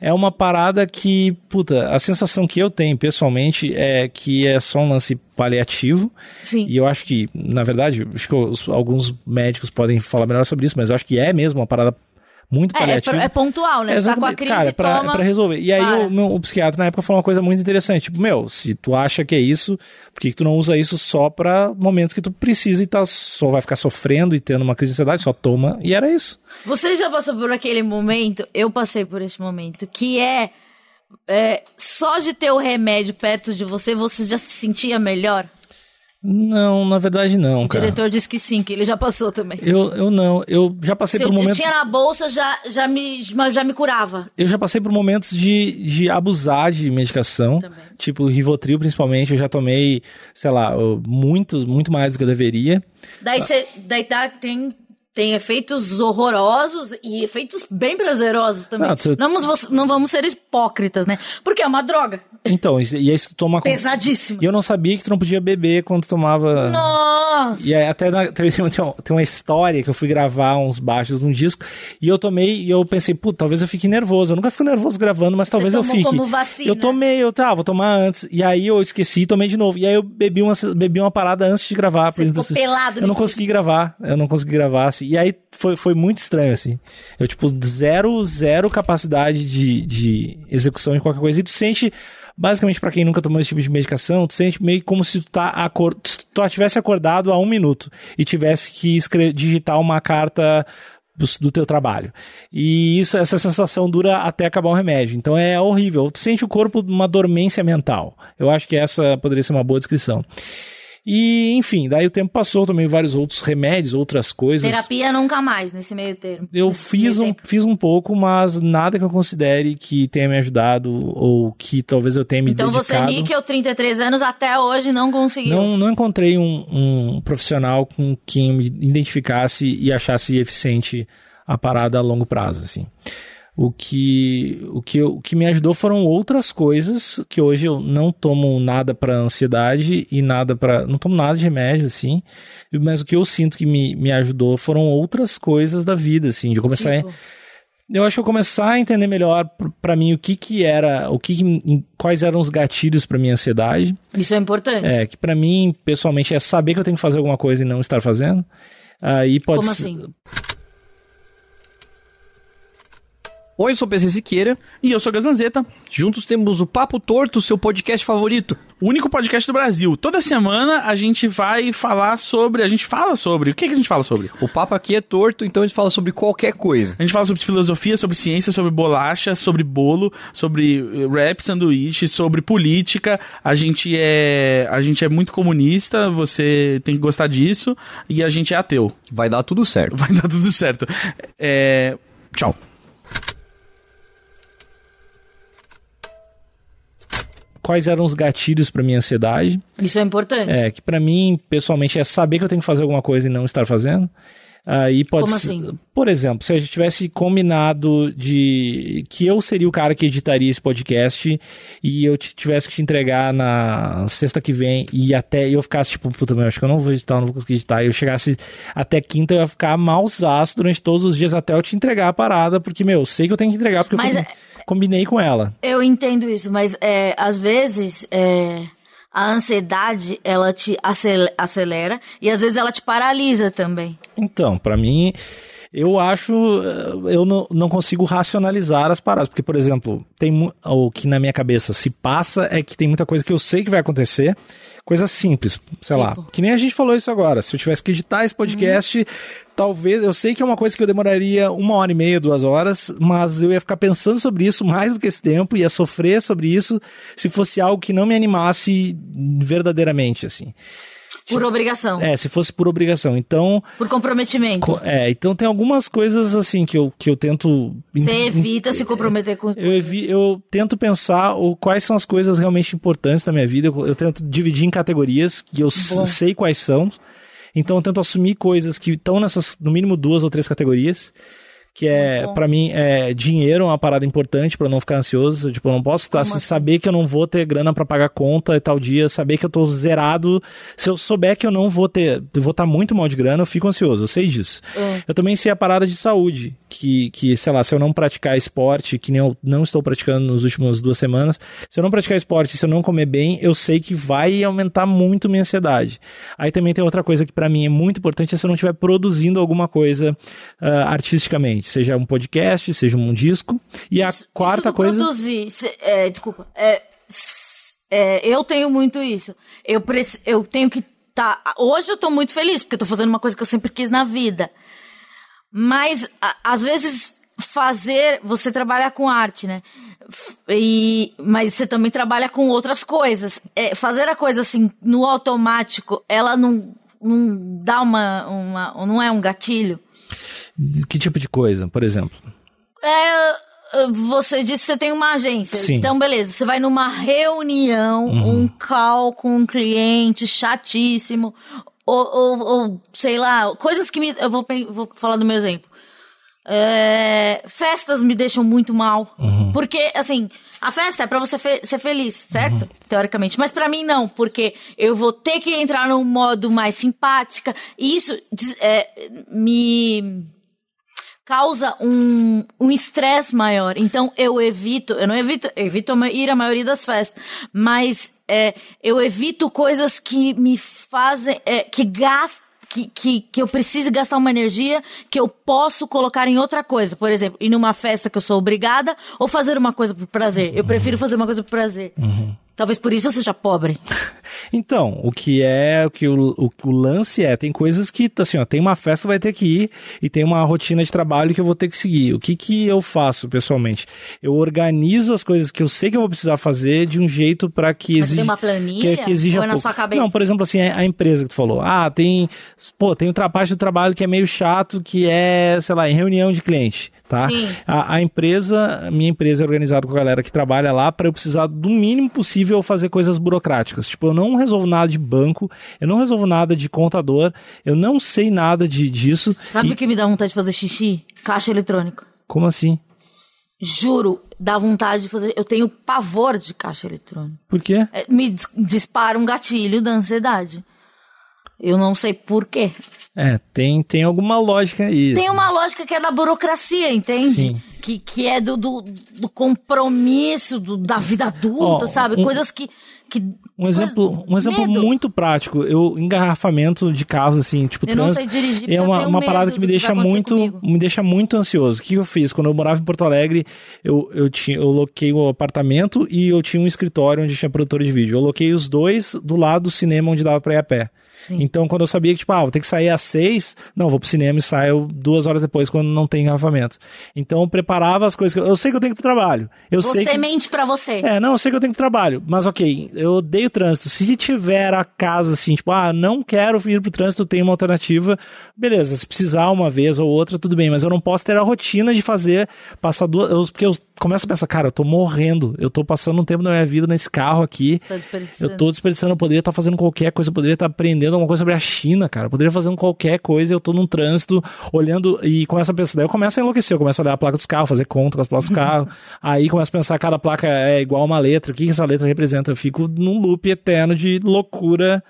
É uma parada que, puta, a sensação que eu tenho, pessoalmente, é que é só um lance paliativo. Sim. E eu acho que, na verdade, acho que os- alguns médicos podem falar melhor sobre isso, mas eu acho que é mesmo uma parada muito É, é, paliativa. é pontual, né? Você tá com a crise, Cara, é pra, toma... é pra resolver. E aí para. o, meu, o psiquiatra na época falou uma coisa muito interessante. Tipo, meu, se tu acha que é isso, por que, que tu não usa isso só pra momentos que tu precisa e tá, só vai ficar sofrendo e tendo uma crise de ansiedade? Só toma. E era isso. Você já passou por aquele momento? Eu passei por esse momento, que é, é, só de ter o remédio perto de você, você já se sentia melhor? Não, na verdade não, O cara. diretor disse que sim, que ele já passou também. Eu, eu não. Eu já passei Se por eu, eu momentos. tinha na bolsa, já, já, me, já me curava. Eu já passei por momentos de, de abusar de medicação. Também. Tipo, Rivotril, principalmente. Eu já tomei, sei lá, muito, muito mais do que eu deveria. Daí, cê, daí tá, tem, tem efeitos horrorosos e efeitos bem prazerosos também. Não, tu- Não, vamos, não vamos ser hipócritas, né? Porque é uma droga Então, e aí tu toma. pesadíssima. E eu não sabia que tu não podia beber quando tomava. Nossa! E aí, até na, tem, uma- tem uma história que eu fui gravar uns baixos num disco e eu tomei e eu pensei, puta, talvez eu fique nervoso. Eu nunca fico nervoso gravando, mas talvez eu fique. como vacina. Eu tomei, eu tá, vou tomar antes. E aí eu esqueci e tomei de novo. E aí eu bebi uma, bebi uma parada antes de gravar. Você ficou pelado Eu não consegui gravar. Eu não consegui gravar, assim. E aí foi, foi muito estranho, assim. Eu, tipo, zero, zero capacidade de, de execução de qualquer coisa. E tu sente. Basicamente, pra quem nunca tomou esse tipo de medicação, tu sente meio como se tu, tá acor tu tivesse acordado há um minuto e tivesse que digitar uma carta do, do teu trabalho. E isso, essa sensação dura até acabar o remédio. Então é horrível. Tu sente o corpo numa dormência mental. Eu acho que essa poderia ser uma boa descrição. E, enfim, daí o tempo passou, tomei vários outros remédios, outras coisas. Terapia nunca mais, nesse meio termo. Eu fiz um, tempo. fiz um pouco, mas nada que eu considere que tenha me ajudado ou que talvez eu tenha me Então você, dedicado. níquel, 33 anos, até hoje não conseguiu. Não, não encontrei um, um profissional com quem me identificasse e achasse eficiente a parada a longo prazo, assim. O que, o, que, o que me ajudou foram outras coisas que hoje eu não tomo nada para ansiedade e nada para não tomo nada de remédio assim, mas o que eu sinto que me, me ajudou foram outras coisas da vida assim, de começar a- Tipo, eu acho que eu começar a entender melhor pra mim o que que era, o que, que quais eram os gatilhos pra minha ansiedade. isso é importante. É, que pra mim, pessoalmente, é saber que eu tenho que fazer alguma coisa e não estar fazendo. Aí pode Como assim? Oi, eu sou o PC Siqueira. E eu sou Gazanzeta, Juntos temos o Papo Torto, seu podcast favorito. o único podcast do Brasil. Toda semana a gente vai falar sobre. A gente fala sobre. O que, que a gente fala sobre? O papo aqui é torto, então a gente fala sobre qualquer coisa. A gente fala sobre filosofia, sobre ciência, sobre bolacha, sobre bolo, sobre eh, rap, sanduíche, sobre política. A gente é a gente é muito comunista, você tem que gostar disso e a gente é ateu. Vai dar tudo certo. Vai dar tudo certo. É, tchau. Quais eram os gatilhos pra minha ansiedade? Isso é importante. É, que pra mim, pessoalmente, é saber que eu tenho que fazer alguma coisa e não estar fazendo. Aí pode Como ser- assim? Por exemplo, se a gente tivesse combinado de que eu seria o cara que editaria esse podcast e eu tivesse que te entregar na sexta que vem e até eu ficasse tipo, puta, meu, acho que eu não vou editar, eu não vou conseguir editar. E eu chegasse até quinta, eu ia ficar malzaço durante todos os dias até eu te entregar a parada, porque, meu, eu sei que eu tenho que entregar porque Mas eu é- combinei com ela. Eu entendo isso, mas é, às vezes é, a ansiedade ela te acel- acelera e às vezes ela te paralisa também. Então, pra mim, eu acho, eh, eu não, não consigo racionalizar as paradas, porque, por exemplo, tem o que na minha cabeça se passa é que tem muita coisa que eu sei que vai acontecer, coisa simples, sei lá, Tipo? que nem a gente falou isso agora, se eu tivesse que editar esse podcast, talvez, eu sei que é uma coisa que eu demoraria uma hora e meia, duas horas, mas eu ia ficar pensando sobre isso mais do que esse tempo, ia sofrer sobre isso, se fosse algo que não me animasse verdadeiramente, assim. Por obrigação, É, se fosse por obrigação. Então, por comprometimento. Co- É, então tem algumas coisas assim que eu, que eu tento. Você evita se comprometer com. Eu, evi- eu tento pensar o, quais são as coisas realmente importantes da minha vida. Eu, eu tento dividir em categorias que eu Bom. sei quais são. Então eu tento assumir coisas que estão nessas, no mínimo duas ou três categorias. Que é, pra mim, é, dinheiro é uma parada importante pra eu não ficar ansioso. Tipo, eu não posso estar, assim, assim? saber que eu não vou ter grana pra pagar conta e tal dia, saber que eu tô zerado. Se eu souber que eu não vou ter, eu vou estar muito mal de grana, eu fico ansioso, eu sei disso. É. Eu também sei a parada de saúde, que, que, sei lá, se eu não praticar esporte, que nem eu não estou praticando nas últimas duas semanas, se eu não praticar esporte, se eu não comer bem, eu sei que vai aumentar muito minha ansiedade. Aí também tem outra coisa que pra mim é muito importante, é se eu não estiver produzindo alguma coisa ah, artisticamente, seja um podcast, seja um disco. E a Isso- quarta isso coisa... Produzir, é, desculpa. É, é, eu tenho muito isso. Eu, preci- eu tenho que tá. Hoje eu tô muito feliz, porque eu tô fazendo uma coisa que eu sempre quis na vida. Mas, a- às vezes, fazer. Você trabalha com arte, né? E, mas você também trabalha com outras coisas. É, fazer a coisa assim, no automático, ela não, não dá uma, uma. Não é um gatilho. Que tipo de coisa, por exemplo? É, você disse que você tem uma agência. Sim. Então, beleza. Você vai numa reunião, um call com um cliente chatíssimo. Ou, ou, ou, sei lá, coisas que me. Eu vou, vou falar do meu exemplo. É, festas me deixam muito mal. Porque, assim, a festa é pra você fe- ser feliz, certo? Teoricamente. Mas pra mim não, porque eu vou ter que entrar num modo mais simpática. E isso é, me causa um um estresse maior. Então eu evito, eu não evito, eu evito ir à maioria das festas, mas é, eu evito coisas que me fazem, é, que gastam. Que, que, que eu preciso gastar uma energia que eu posso colocar em outra coisa. Por exemplo, ir numa festa que eu sou obrigada ou fazer uma coisa por prazer. Eu prefiro fazer uma coisa por prazer. Talvez por isso eu seja pobre. Então, o que é, o que o, o, o lance é, tem coisas que, assim, ó, tem uma festa vai ter que ir e tem uma rotina de trabalho que eu vou ter que seguir. O que que eu faço, pessoalmente? Eu organizo as coisas que eu sei que eu vou precisar fazer de um jeito para que Mas exija... uma planilha? Que, que exija Ou é na pouco. sua cabeça? Não, por exemplo, assim, a a empresa que tu falou. Ah, tem, pô, tem outra parte do trabalho que é meio chato, que é, sei lá, em reunião de cliente, tá? A, a empresa, a minha empresa é organizada com a galera que trabalha lá para eu precisar do mínimo possível fazer coisas burocráticas. Tipo, eu não resolvo nada de banco, eu não resolvo nada de contador, eu não sei nada de, disso. Sabe E- o que me dá vontade de fazer xixi? Caixa eletrônico. Como assim? Juro, dá vontade de fazer. Eu tenho pavor de caixa eletrônica. Por quê? É, me dis- dispara um gatilho da ansiedade. Eu não sei por quê. É, tem, tem alguma lógica aí. Tem uma lógica que é da burocracia, entende? Sim. Que, que é do, do, do compromisso do- da vida adulta, Ó, sabe? um- Coisas que, que Um exemplo, um exemplo medo. muito prático. Eu engarrafamento de carros assim, tipo Eu não sei dirigir é uma, uma parada que me que deixa acontecer muito, comigo. me deixa muito ansioso. O que eu fiz quando eu morava em Porto Alegre? Eu eu tinha eu loquei o apartamento e eu tinha um escritório onde tinha produtor de vídeo. Eu loquei os dois do lado do cinema onde dava pra ir a pé. Sim. Então, quando eu sabia que, tipo, ah, vou ter que sair às seis, não, vou pro cinema e saio duas horas depois, quando não tem engarrafamento. Então, eu preparava as coisas. que eu- Eu sei que eu tenho que ir pro trabalho. Eu sei Você que... mente pra você. É, não, eu sei que eu tenho que ir pro trabalho, mas ok, eu odeio trânsito. Se tiver a caso assim, tipo, ah, não quero ir pro trânsito, tem uma alternativa, beleza, se precisar uma vez ou outra, tudo bem, mas eu não posso ter a rotina de fazer, passar duas, eu- porque eu começo a pensar, cara, eu tô morrendo, eu tô passando um tempo da minha vida nesse carro aqui, Tá desperdiçando. eu tô desperdiçando, eu poderia estar fazendo qualquer coisa, eu poderia estar aprendendo alguma coisa sobre a China, cara. Eu poderia fazendo qualquer coisa, eu tô num trânsito, olhando e começo a pensar, daí eu começo a enlouquecer, eu começo a olhar a placa dos carros, fazer conta com as placas dos carros. aí começo a pensar, cada placa é igual a uma letra, o que que essa letra representa? Eu fico num loop eterno de loucura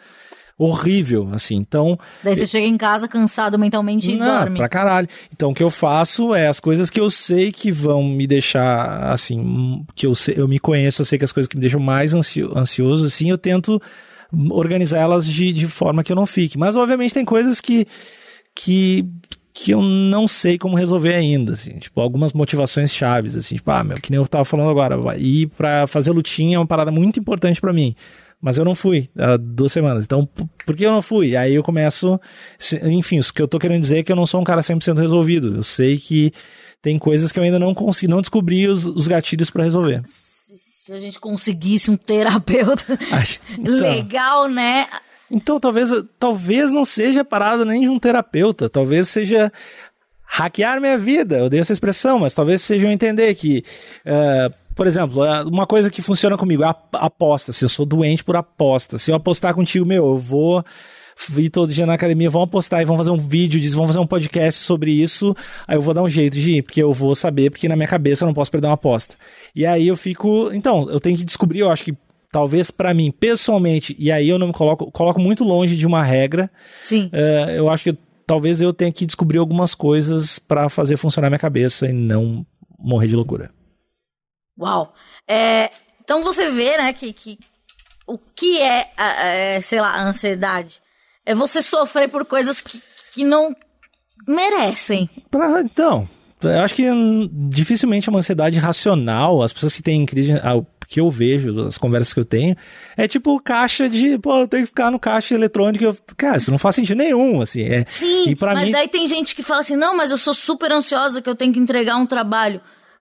horrível, assim. Então, Daí você chega em casa cansado mentalmente e não, dorme. pra caralho. Então, o que eu faço é as coisas que eu sei que vão me deixar, assim, que eu, sei, eu me conheço, eu sei que as coisas que me deixam mais ansio, ansioso, assim, eu tento organizar elas de, de forma que eu não fique. Mas, obviamente, tem coisas que, que, que eu não sei como resolver ainda, assim. Tipo, algumas motivações chaves, assim. Tipo, ah, meu, que nem eu tava falando agora, ir pra fazer lutinha é uma parada muito importante pra mim. Mas eu não fui há duas semanas. Então, por que eu não fui? Aí eu começo. Enfim, o que eu tô querendo dizer é que eu não sou um cara 100% resolvido. Eu sei que tem coisas que eu ainda não consegui, não descobri os, os gatilhos pra resolver. Se, a gente conseguisse um terapeuta Acho- então- legal, né? Então, talvez, talvez não seja parada nem de um terapeuta, talvez seja hackear minha vida. Eu dei essa expressão, mas talvez seja eu entender que, eh, por exemplo, eh, uma coisa que funciona comigo é aposta. Se eu sou doente por aposta, se eu apostar contigo, meu, eu vou ir todo dia na academia, vão apostar e vão fazer um vídeo disso, vão fazer um podcast sobre isso, aí eu vou dar um jeito de ir, porque eu vou saber, porque na minha cabeça eu não posso perder uma aposta. E aí eu fico, então, eu tenho que descobrir, eu acho que talvez pra mim, pessoalmente, e aí eu não me coloco, coloco muito longe de uma regra, Sim. é, eu acho que talvez eu tenha que descobrir algumas coisas pra fazer funcionar minha cabeça e não morrer de loucura. Uau. É, então você vê, né, que, que o que é, é, sei lá, a ansiedade? É você sofrer por coisas que, que não merecem. Pra, então, eu acho que dificilmente é uma ansiedade racional. As pessoas que têm crise, ah, o que eu vejo, as conversas que eu tenho, é tipo caixa de, pô, eu tenho que ficar no caixa eletrônico. Eu, cara, isso não faz sentido nenhum, assim. É, Sim, e pra mas mim, daí tem gente que fala assim, não, mas eu sou super ansiosa que eu tenho que entregar um trabalho.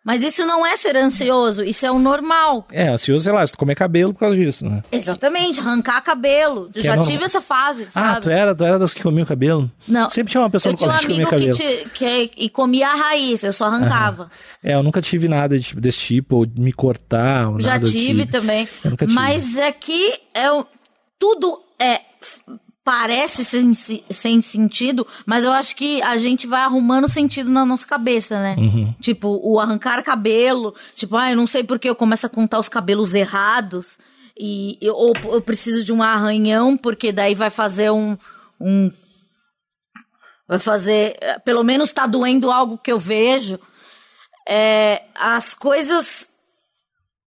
Mas isso não é ser ansioso, isso é o normal. é, ansioso, sei lá, se tu comer cabelo por causa disso, né? Exatamente, arrancar cabelo. Eu Que é já normal. tive essa fase, Ah, sabe? tu era, tu era das que comiam cabelo? Não. Sempre tinha uma pessoa Eu no tinha um colégio que comia amigo que, cabelo. te, que é- e comia a raiz, eu só arrancava. É, eu nunca tive nada de- desse tipo, ou de me cortar, ou Já nada do tive tipo. também. Eu nunca tive. Mas é que é, o- tudo é parece sem, sem sentido, mas eu acho que a gente vai arrumando sentido na nossa cabeça, né? Uhum. Tipo, o arrancar cabelo, tipo, ah, eu não sei porque eu começo a contar os cabelos errados. E, eu- ou eu preciso de um arranhão, porque daí vai fazer um. um vai fazer. eh, Pelo menos tá doendo algo que eu vejo. É, as coisas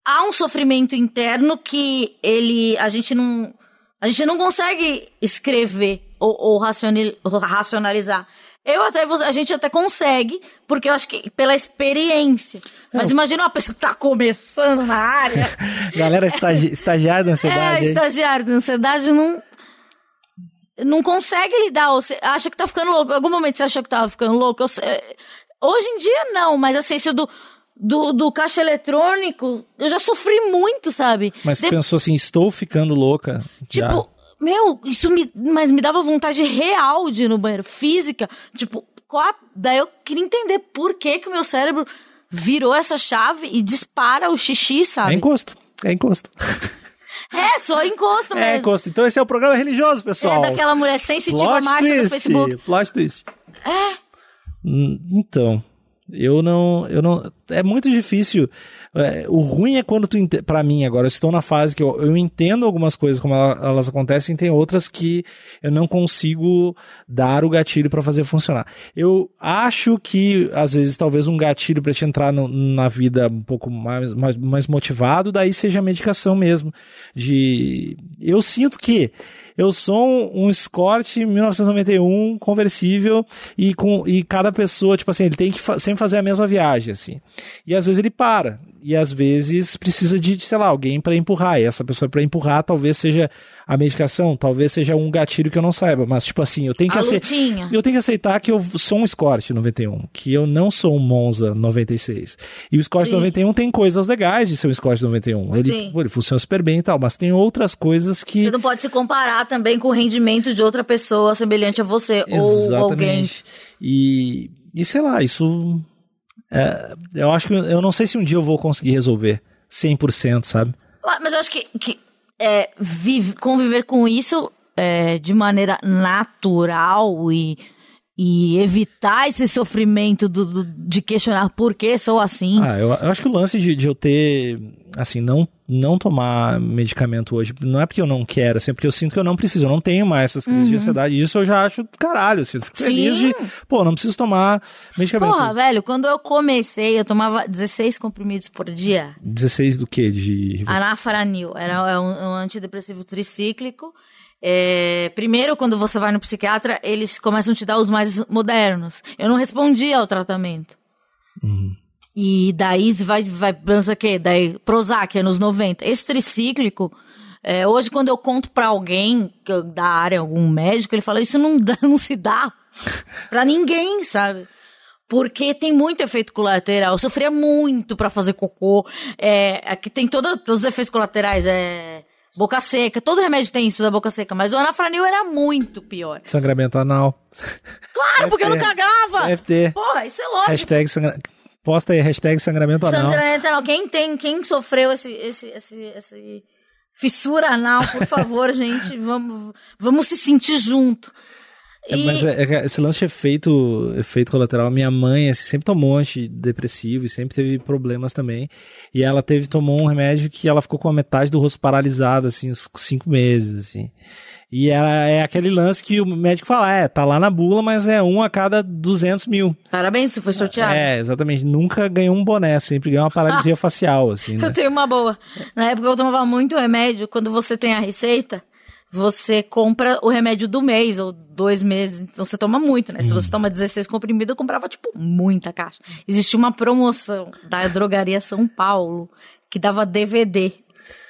há um sofrimento interno que ele a gente não a gente não consegue escrever ou, ou racionalizar. Eu até a gente até consegue, porque eu acho que pela experiência. Mas imagina uma pessoa que tá começando na área. Galera estagi estagiária da é, ansiedade. aí. estagiário de ansiedade não não consegue lidar, ou você acha que tá ficando louco. Em algum momento você achou que tava ficando louco? Eu sei- hoje em dia não, mas assim, isso do, do, do caixa eletrônico, eu já sofri muito, sabe? Mas De- pensou assim, estou ficando louca. Já. Tipo, meu, isso me. Mas me dava vontade real de ir no banheiro, física. Tipo, qual daí eu queria entender por que que o meu cérebro virou essa chave e dispara o xixi, É sabe? encosto. É encosto. É, só encosto É mesmo. encosto. Então esse é o programa religioso, pessoal. É daquela mulher sensitiva Plot Márcia twist. no Facebook. Plot twist. É. Hum, Então. Eu não, eu não, é muito difícil. É, o ruim é quando tu, pra mim agora, eu estou na fase que eu, eu entendo algumas coisas como ela- elas acontecem, tem outras que eu não consigo dar o gatilho pra fazer funcionar. Eu acho que, às vezes, talvez um gatilho pra te entrar no- na vida um pouco mais, mais, mais motivado, daí seja a medicação mesmo. De, eu sinto que eu sou um Escort 1991 conversível e com e cada pessoa, tipo assim, ele tem que fa- sempre fazer a mesma viagem, assim. E às vezes ele para. E às vezes precisa de, sei lá, alguém para empurrar. E essa pessoa para empurrar talvez seja a medicação, talvez seja um gatilho que eu não saiba. Mas, tipo assim, eu tenho que. Eu tenho que aceitar que eu sou um Escort 91, que eu não sou um Monza 96. E o Escort Sim. 91 tem coisas legais de ser um Escort 91. Ele, pô, ele funciona super bem e tal, mas tem outras coisas que. Você não pode se comparar também com o rendimento de outra pessoa semelhante a você. Ou alguém. Exatamente. E, e sei lá, isso. É, eu acho que eu não sei se um dia eu vou conseguir resolver 100%, sabe? Ah, Mas eu acho que, que é, vive- conviver com isso é, de maneira natural e, e evitar esse sofrimento do, do- de questionar por que sou assim. Ah, eu, eu acho que o lance de, de eu ter, assim, não, não tomar medicamento hoje, não é porque eu não quero, assim, é porque eu sinto que eu não preciso, eu não tenho mais essas crises de ansiedade. Isso eu já acho caralho, assim, eu fico feliz Sim. de, pô, não preciso tomar medicamento. Porra, velho, quando eu comecei, eu tomava 16 comprimidos por dia. 16 do que? De. Anafaranil, era um, um antidepressivo tricíclico. É, primeiro, quando você vai no psiquiatra, eles começam a te dar os mais modernos. Eu não respondia ao tratamento. Uhum. E daí vai, vai, não sei o quê, daí Prozac, anos 90. Esse tricíclico, é, hoje quando eu conto pra alguém que eu- da área, algum médico, ele fala, isso não, dá, não se dá pra ninguém, sabe? Porque tem muito efeito colateral. Eu sofria muito pra fazer cocô. É, aqui tem todo, todos os efeitos colaterais. É, boca seca. Todo remédio tem isso da boca seca. Mas o anafranil era muito pior. Sangramento anal. Claro, porque eu não cagava. FT. Porra, isso é lógico. Hashtag sangra... Posta aí, hashtag sangramento anal. Sangramento anal. Quem tem, quem sofreu esse, esse, esse, esse fissura anal, por favor, gente, vamos, vamos se sentir junto. É, E- mas é- é- esse lance de efeito, efeito colateral, minha mãe assim, sempre tomou antidepressivo e sempre teve problemas também. E ela teve, tomou um remédio que ela ficou com a metade do rosto paralisado, assim, uns cinco meses, assim. E ela, é aquele lance que o médico fala, é, tá lá na bula, mas é um a cada 200 mil. Parabéns, você foi sorteado. É, exatamente. Nunca ganhou um boné, sempre ganhou uma paralisia facial, assim, né? Eu tenho uma boa. Na época eu tomava muito remédio. Quando você tem a receita, você compra o remédio do mês ou dois meses. Então você toma muito, né? Se você toma 16 comprimidos, eu comprava, tipo, muita caixa. Existia uma promoção da drogaria São Paulo que dava DVD.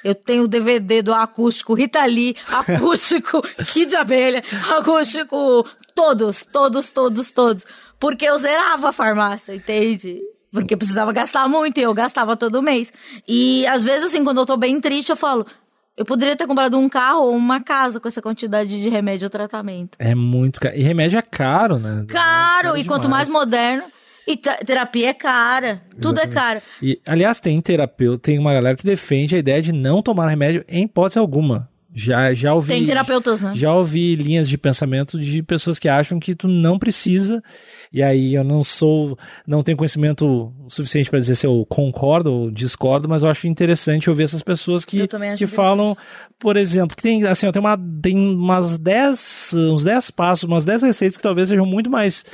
Eu tenho o DVD do acústico Rita Lee, acústico Kid Abelha, acústico todos, todos, todos, todos. Porque eu zerava a farmácia, entende? Porque precisava gastar muito e eu gastava todo mês. E às vezes, assim, quando eu tô bem triste, eu falo, eu poderia ter comprado um carro ou uma casa com essa quantidade de remédio ou tratamento. É muito caro. E remédio é caro, né? Caro! É e quanto mais moderno. E te- terapia é cara. Tudo é caro. E, aliás, tem terapeuta, tem uma galera que defende a ideia de não tomar remédio em hipótese alguma. Já, já ouvi. Tem terapeutas, né? Já ouvi linhas de pensamento de pessoas que acham que tu não precisa. E aí eu não sou, não tenho conhecimento suficiente para dizer se eu concordo ou discordo, mas eu acho interessante ouvir essas pessoas que, que falam, por exemplo, que tem assim, ó, tem uma tem umas 10, uns 10 passos, umas 10 receitas que talvez sejam muito mais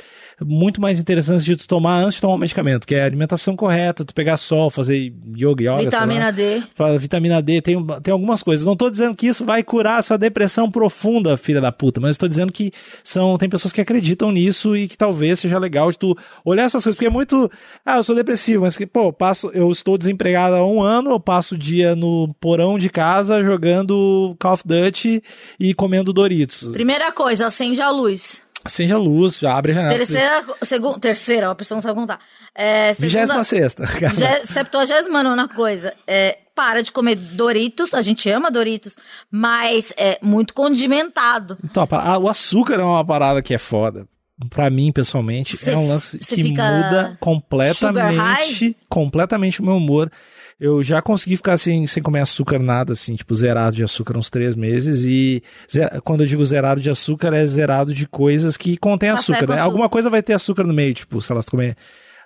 muito mais interessantes de tu tomar antes de tomar o medicamento, que é a alimentação correta, tu pegar sol, fazer yoga, yoga, sei lá. Vitamina D. Vitamina D, tem, tem algumas coisas. Não tô dizendo que isso vai curar a sua depressão profunda, filha da puta, mas estou dizendo que são, tem pessoas que acreditam nisso e que talvez seja legal de tu olhar essas coisas, porque é muito, ah, eu sou depressivo, mas que, pô, eu passo, eu estou desempregado há um ano, eu passo o dia no porão de casa jogando Call of Duty e comendo Doritos. Primeira coisa, acende a luz. Acende a luz, abre a janela. Terceira, segunda, terceira, a pessoa não sabe contar. É, segunda, sexta. Septuagésima nona coisa. É, para de comer Doritos, a gente ama Doritos, mas é muito condimentado. Então, a o açúcar é uma parada que é foda. Pra mim, pessoalmente, Cê- é um lance que muda completamente, completamente o meu humor. Eu já consegui ficar sem, sem comer açúcar nada, assim, tipo, zerado de açúcar uns três meses. E quando eu digo zerado de açúcar, é zerado de coisas que contêm Café açúcar, né? açúcar. Alguma coisa vai ter açúcar no meio, tipo, se tu comer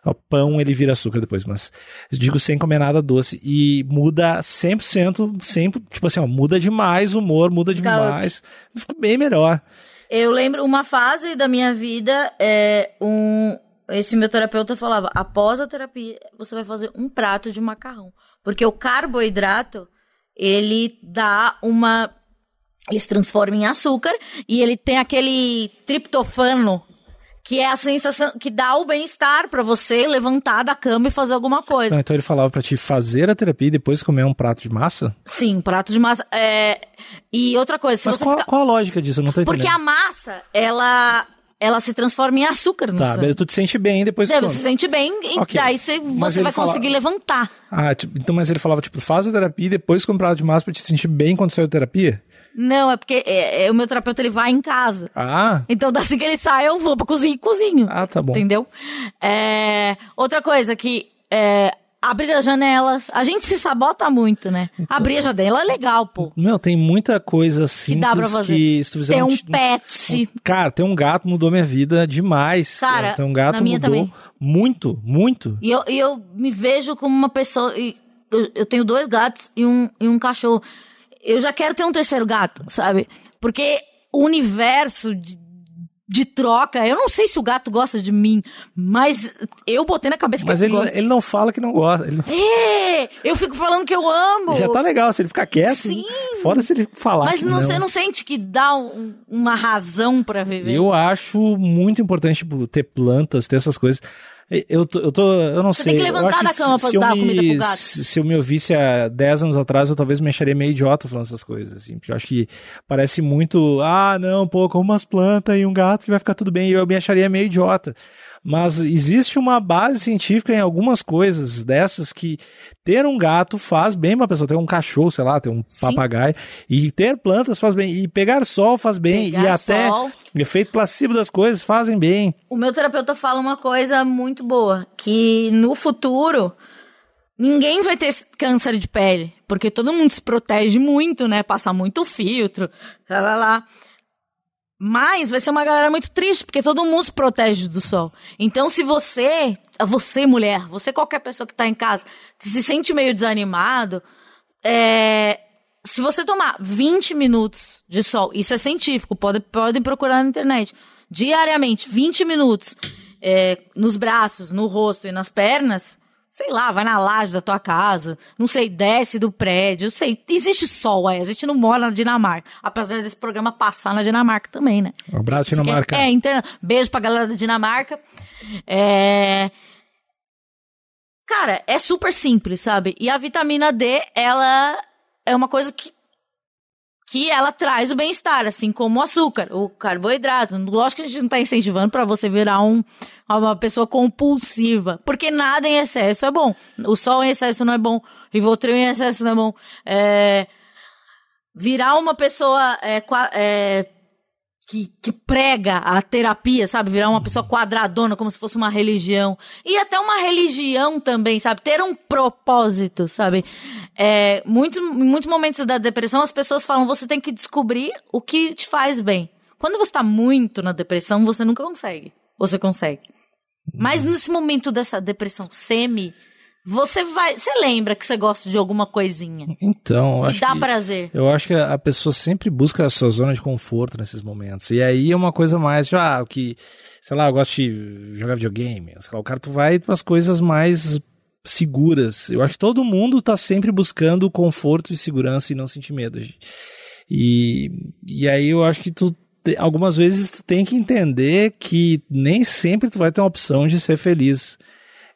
O pão ele vira açúcar depois, mas digo sem comer nada doce. E muda 100%, sempre, tipo assim, ó, muda demais o humor, muda demais. Fica bem melhor. Eu lembro uma fase da minha vida, é, um, esse meu terapeuta falava, após a terapia, você vai fazer um prato de macarrão. Porque o carboidrato, ele dá uma... Ele se transforma em açúcar e ele tem aquele triptofano que é a sensação que dá o bem-estar pra você levantar da cama e fazer alguma coisa. Então, então ele falava pra te fazer a terapia e depois comer um prato de massa? Sim, prato de massa. É... E outra coisa, se Mas você qual, ficar- qual a lógica disso? Eu não tô entendendo. Porque a massa, ela, ela se transforma em açúcar no Tá, beleza, tu te sente bem depois que você se sente bem e Ok. daí você, Mas você vai fala- conseguir levantar. Ah, tipo, então, mas ele falava, tipo, faz a terapia e depois come prato de massa pra te sentir bem quando saiu da terapia? Não, é porque é, é, o meu terapeuta ele vai em casa. Ah, Então, assim que ele sai, eu vou pra cozinha e cozinho. ah, tá bom. Entendeu? É, outra coisa que é, abrir as janelas. A gente se sabota muito, né? Então. Abrir a janela é legal, pô. Meu, tem muita coisa Que simples dá pra fazer. que se tu fizer Ter um, um pet. Cara, ter um gato mudou minha vida demais. Cara, ter um gato na minha mudou também. muito, muito. E eu, e eu me vejo como uma pessoa. e Eu, eu tenho dois gatos e um, e um cachorro. Eu já quero ter um terceiro gato, sabe? Porque o universo de, de troca, eu não sei se o gato gosta de mim, mas eu botei na cabeça que Mas ele, gosta. ele não fala que não gosta. É, eu fico falando que eu amo. já tá legal, se ele ficar quieto. Sim. Fora se ele falar. mas que não, não. você não sente que dá um- uma razão pra viver? Eu acho muito importante, tipo, ter plantas, ter essas coisas. Eu tô, eu tô, eu não Você sei. tem que levantar da cama pra se eu dar me- comida pro gato. Se, eu me ouvisse há 10 anos atrás, eu talvez me acharia meio idiota falando essas coisas, assim. Porque eu acho que parece muito, ah, não, pô, com umas plantas e um gato que vai ficar tudo bem. E eu me acharia meio idiota. Mas existe uma base científica em algumas coisas dessas que ter um gato faz bem pra pessoa, ter um cachorro, sei lá, ter um Sim. papagaio, e ter plantas faz bem, e pegar sol faz bem, e Pegar até sol. efeito placebo das coisas fazem bem. O meu terapeuta fala uma coisa muito boa, que no futuro ninguém vai ter câncer de pele, porque todo mundo se protege muito, né? Passa muito filtro, lá, lá, lá. Mas vai ser uma galera muito triste, porque todo mundo se protege do sol. Então, se você, você mulher, você qualquer pessoa que tá em casa, se sente meio desanimado, é, se você tomar 20 minutos de sol, isso é científico, pode, podem procurar na internet, diariamente, 20 minutos, é, nos braços, no rosto e nas pernas, sei lá, vai na laje da tua casa, não sei, desce do prédio, não sei, existe sol, é, a gente não mora na Dinamarca, apesar desse programa passar na Dinamarca também, né? Um abraço, Isso é- Dinamarca. É, interna... Beijo pra galera da Dinamarca. É... Cara, é super simples, sabe? E a vitamina D, ela é uma coisa que que ela traz o bem-estar, assim como o açúcar, o carboidrato. Lógico que a gente não tá incentivando pra você virar um, uma pessoa compulsiva, porque nada em excesso é bom. O sol em excesso não é bom, Rivotril em excesso não é bom. É, virar uma pessoa é, é, que, que prega a terapia, sabe? Virar uma pessoa quadradona, como se fosse uma religião. E até uma religião também, sabe? Ter um propósito, sabe? É, muito, em muitos momentos da depressão, as pessoas falam, você tem que descobrir o que te faz bem. Quando você tá muito na depressão, você nunca consegue. Você consegue. Mas nesse momento dessa depressão semi, você vai. Você lembra que você gosta de alguma coisinha. Então, acho dá que, prazer. eu acho que a pessoa sempre busca a sua zona de conforto nesses momentos. E aí é uma coisa mais, tipo, ah, o que, sei lá, eu gosto de jogar videogame. Sei lá, o cara tu vai para as coisas mais seguras. Eu acho que todo mundo tá sempre buscando conforto e segurança e não sentir medo. E, e aí eu acho que tu algumas vezes tu tem que entender que nem sempre tu vai ter uma opção de ser feliz.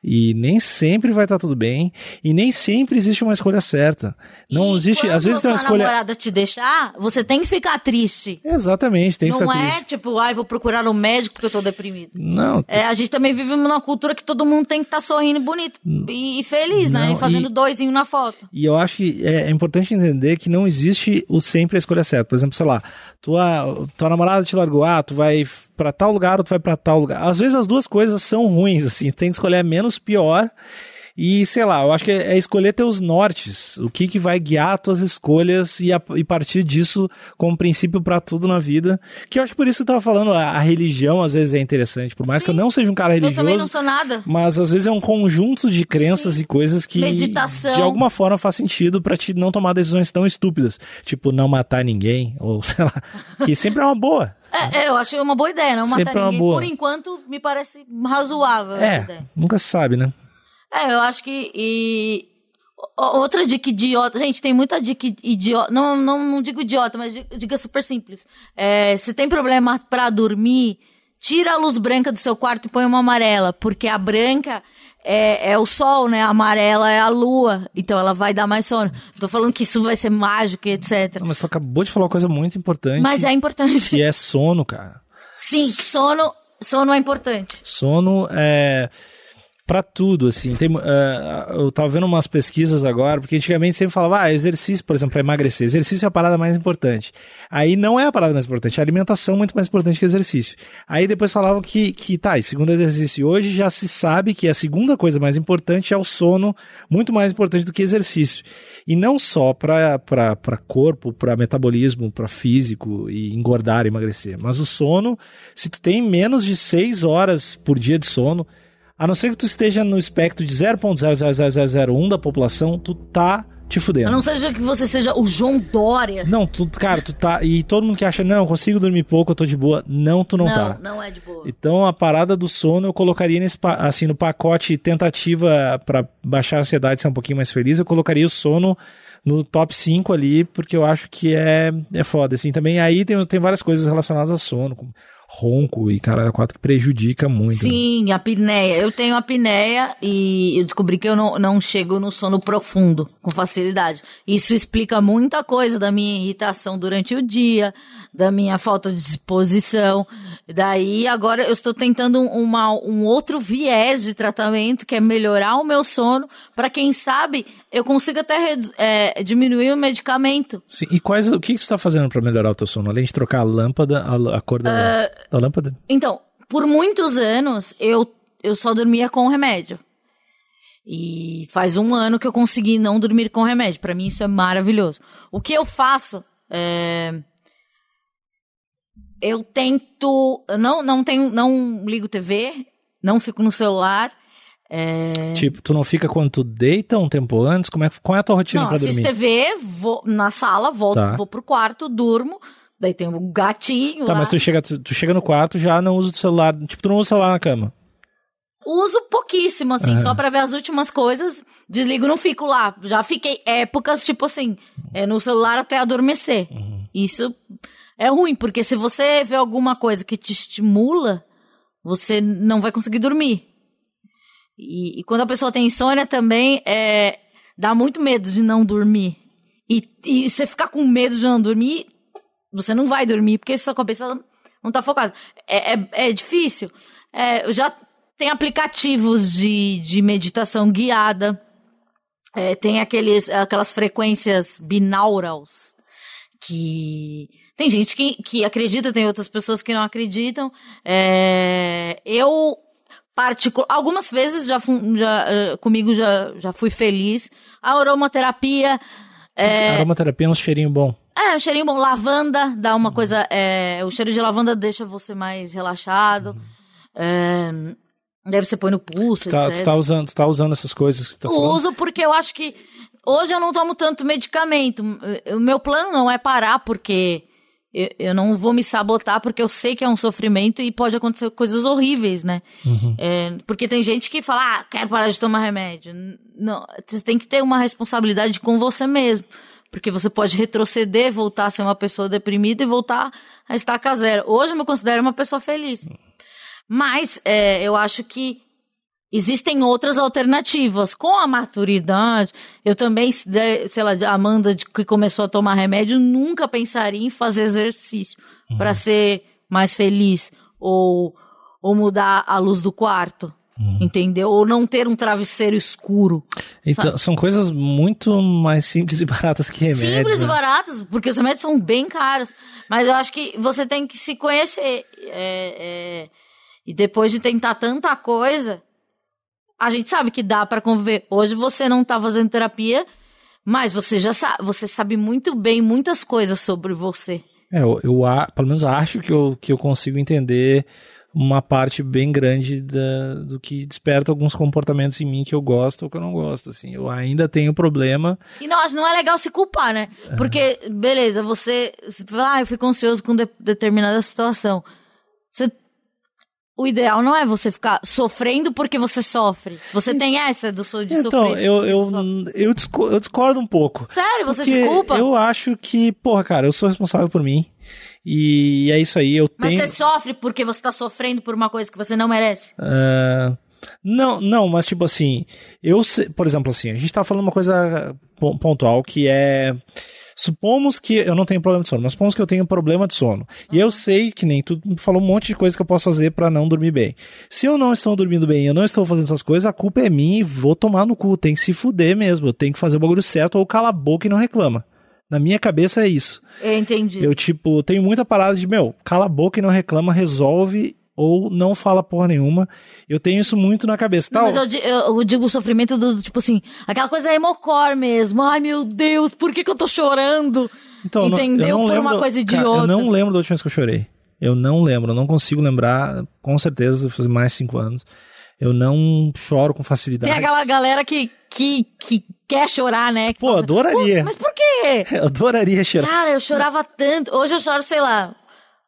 E nem sempre vai estar tudo bem. E nem sempre existe uma escolha certa. Não E existe. Às vezes tem uma escolha. namorada te deixar, você tem que ficar triste. Exatamente, tem que não ficar é triste. tipo, ai, vou procurar um médico porque eu tô deprimido. Não, É, a gente também vive numa cultura que todo mundo tem que estar sorrindo bonito e, e feliz, né? Não, E fazendo e- doisinho na foto. E eu acho que é, é importante entender que não existe o sempre a escolha certa. Por exemplo, sei lá, tua, tua namorada te largou, ah, tu vai pra tal lugar ou tu vai pra tal lugar. Às vezes as duas coisas são ruins, assim, tem que escolher a menos pior E, sei lá, eu acho que é é escolher teus nortes, o que que vai guiar tuas escolhas e, a, e partir disso como princípio pra tudo na vida. Que eu acho que por isso que eu tava falando, a, a religião às vezes é interessante, por mais que eu Sim. não seja um cara Eu também não religioso, sou nada. mas às vezes é um conjunto de crenças e coisas que Meditação. de alguma forma faz sentido pra te não tomar decisões tão estúpidas, tipo não matar ninguém ou sei lá, que sempre é uma boa. É, é, eu achei uma boa ideia, não Sempre matar é uma ninguém. boa. Por enquanto, me parece razoável essa É, ideia. nunca se sabe, né? É, eu acho que. E... Outra dica idiota. Gente, tem muita dica idiota. Não, não, não digo idiota, mas dica super simples. É, se tem problema pra dormir, tira a luz branca do seu quarto e põe uma amarela. Porque a branca é, é o sol, né? A amarela é a lua. Então ela vai dar mais sono. Não tô falando que isso vai ser mágico e etc. Mas tu acabou de falar uma coisa muito importante, Mas é importante. que é sono, cara. Sim, sono, sono é importante. Sono é pra tudo, assim. Tem, eh, eu tava vendo umas pesquisas agora, porque antigamente sempre falava, ah, exercício, por exemplo, pra emagrecer. Exercício é a parada mais importante. Aí não é a parada mais importante, a alimentação é muito mais importante que exercício. Aí depois falavam que, que tá, e segundo exercício. Hoje já se sabe que a segunda coisa mais importante é o sono, muito mais importante do que exercício. E não só para corpo, para metabolismo, para físico e engordar, emagrecer, mas o sono, se tu tem menos de 6 horas por dia de sono, a não ser que tu esteja no espectro de 0.00001 da população, tu tá te A fudendo. não seja que você seja o João Dória. Não, tu, cara, tu tá. E todo mundo que acha, não, eu consigo dormir pouco, eu tô de boa. Não, tu não, não, tá. não é de boa. Então a parada do sono eu colocaria nesse assim no pacote tentativa pra baixar a ansiedade e ser um pouquinho mais feliz, eu colocaria o sono no top 5 ali, porque eu acho que é, é foda, assim. Também aí tem, tem várias coisas relacionadas a sono, como ronco e caralho, quatro que prejudica muito. né? Sim, apneia. Eu tenho apneia e eu descobri que eu não, não chego no sono profundo com facilidade. Isso explica muita coisa da minha irritação durante o dia, da minha falta de disposição. Daí agora eu estou tentando um- uma, um outro viés de tratamento que é melhorar o meu sono para quem sabe eu consiga até é, diminuir o medicamento. Sim, e quais, o que que você tá fazendo pra melhorar o teu sono? Além de trocar a lâmpada, a, a cor da, da lâmpada? Então, por muitos anos eu, eu só dormia com remédio. E faz um ano que eu consegui não dormir com remédio. Pra mim isso é maravilhoso. O que eu faço é eu tento, não não tenho, não ligo TV, não fico no celular. É... Tipo, tu não fica quando tu deita um tempo antes? Como é, qual é a tua rotina Não, pra assisto dormir? TV, vou na sala, volto, Tá. vou pro quarto, durmo. Daí tem um gatinho Tá, lá. mas tu chega, tu, tu chega no quarto já não usa o celular. Tipo, tu não usa o celular na cama. Uso pouquíssimo, assim, só pra ver as últimas coisas. Desligo, não fico lá. Já fiquei épocas, tipo assim, é, no celular até adormecer. Isso é ruim, porque se você vê alguma coisa que te estimula, você não vai conseguir dormir. E, e quando a pessoa tem insônia também, é, dá muito medo de não dormir. E, e você ficar com medo de não dormir, você não vai dormir, porque sua cabeça não tá focada. É, é, é difícil. É, já tem aplicativos de, de meditação guiada. É, tem aqueles, aquelas frequências binaurals que tem gente que, que acredita, tem outras pessoas que não acreditam. É, eu particular, algumas vezes já, já eh, comigo já, já fui feliz. A aromaterapia é, Aromaterapia é um cheirinho bom. É, um cheirinho bom. Lavanda dá uma coisa. é, o cheiro de lavanda deixa você mais relaxado. É, daí você põe no pulso, Tu tá, etc. tu tá usando, tu tá usando essas coisas que tu tá Eu falando? uso porque eu acho que hoje eu não tomo tanto medicamento. O meu plano não é parar porque eu, eu não vou me sabotar porque eu sei que é um sofrimento e pode acontecer coisas horríveis, né? Uhum. É, porque tem gente que fala, ah, quero parar de tomar remédio. Não, você tem que ter uma responsabilidade com você mesmo. Porque você pode retroceder, voltar a ser uma pessoa deprimida e voltar a estaca zero. Hoje eu me considero uma pessoa feliz. Mas é, eu acho que existem outras alternativas. Com a maturidade, eu também, sei lá, a Amanda que começou a tomar remédio, nunca pensaria em fazer exercício pra ser mais feliz ou, ou mudar a luz do quarto. Entendeu? Ou não ter um travesseiro escuro. Então, são coisas muito mais simples e baratas que remédios. Simples e né? baratos, porque os remédios são bem caros. Mas eu acho que você tem que se conhecer. é, é, e depois de tentar tanta coisa, a gente sabe que dá pra conviver. Hoje você não tá fazendo terapia, mas você já sabe, você sabe muito bem muitas coisas sobre você. É, eu, eu pelo menos acho que eu, que eu consigo entender uma parte bem grande da- do que desperta alguns comportamentos em mim que eu gosto ou que eu não gosto, assim. Eu ainda tenho problema. E não, não é legal se culpar, né? Porque, beleza, você, você fala, ah, eu fico ansioso com de- determinada situação. Você, o ideal não é você ficar sofrendo porque você sofre. Você tem essa do so- de então, sofrer. eu, porque eu, sofre. eu, disco- eu discordo um pouco. Sério, você se culpa? Eu acho que, porra, cara, eu sou responsável por mim. E é isso aí, eu Mas tenho. você sofre porque você tá sofrendo por uma coisa que você não merece. Ah, não, não, mas tipo assim, eu, por exemplo, assim, a gente tá falando uma coisa pon- pontual que é. Supomos que eu não tenho problema de sono, mas supomos que eu tenho problema de sono. E eu sei que nem tu falou um monte de coisa que eu posso fazer pra não dormir bem. Se eu não estou dormindo bem e eu não estou fazendo essas coisas, a culpa é minha e vou tomar no cu. Tem que se fuder mesmo. Eu tenho que fazer o bagulho certo ou cala a boca e não reclama. Na minha cabeça é isso. Eu entendi. Eu, tipo, tenho muita parada de, meu, cala a boca e não reclama, resolve ou não fala porra nenhuma. Eu tenho isso muito na cabeça. Não, Tal. mas eu, eu- eu digo o sofrimento do, tipo assim, aquela coisa hemocor mesmo. Ai, meu Deus, por que, que eu tô chorando? Então, eu não- Entendeu? eu não Por uma coisa Cara, idiota. eu não lembro da última vez que eu chorei. Eu não lembro, eu não consigo lembrar. Com certeza, fazer mais de cinco anos. Eu não choro com facilidade. Tem aquela galera que, que, que quer chorar, né? Que Pô, fala, adoraria. "Pô, Mas por quê? Eu adoraria chorar. Cara, eu chorava tanto. Hoje eu choro, sei lá,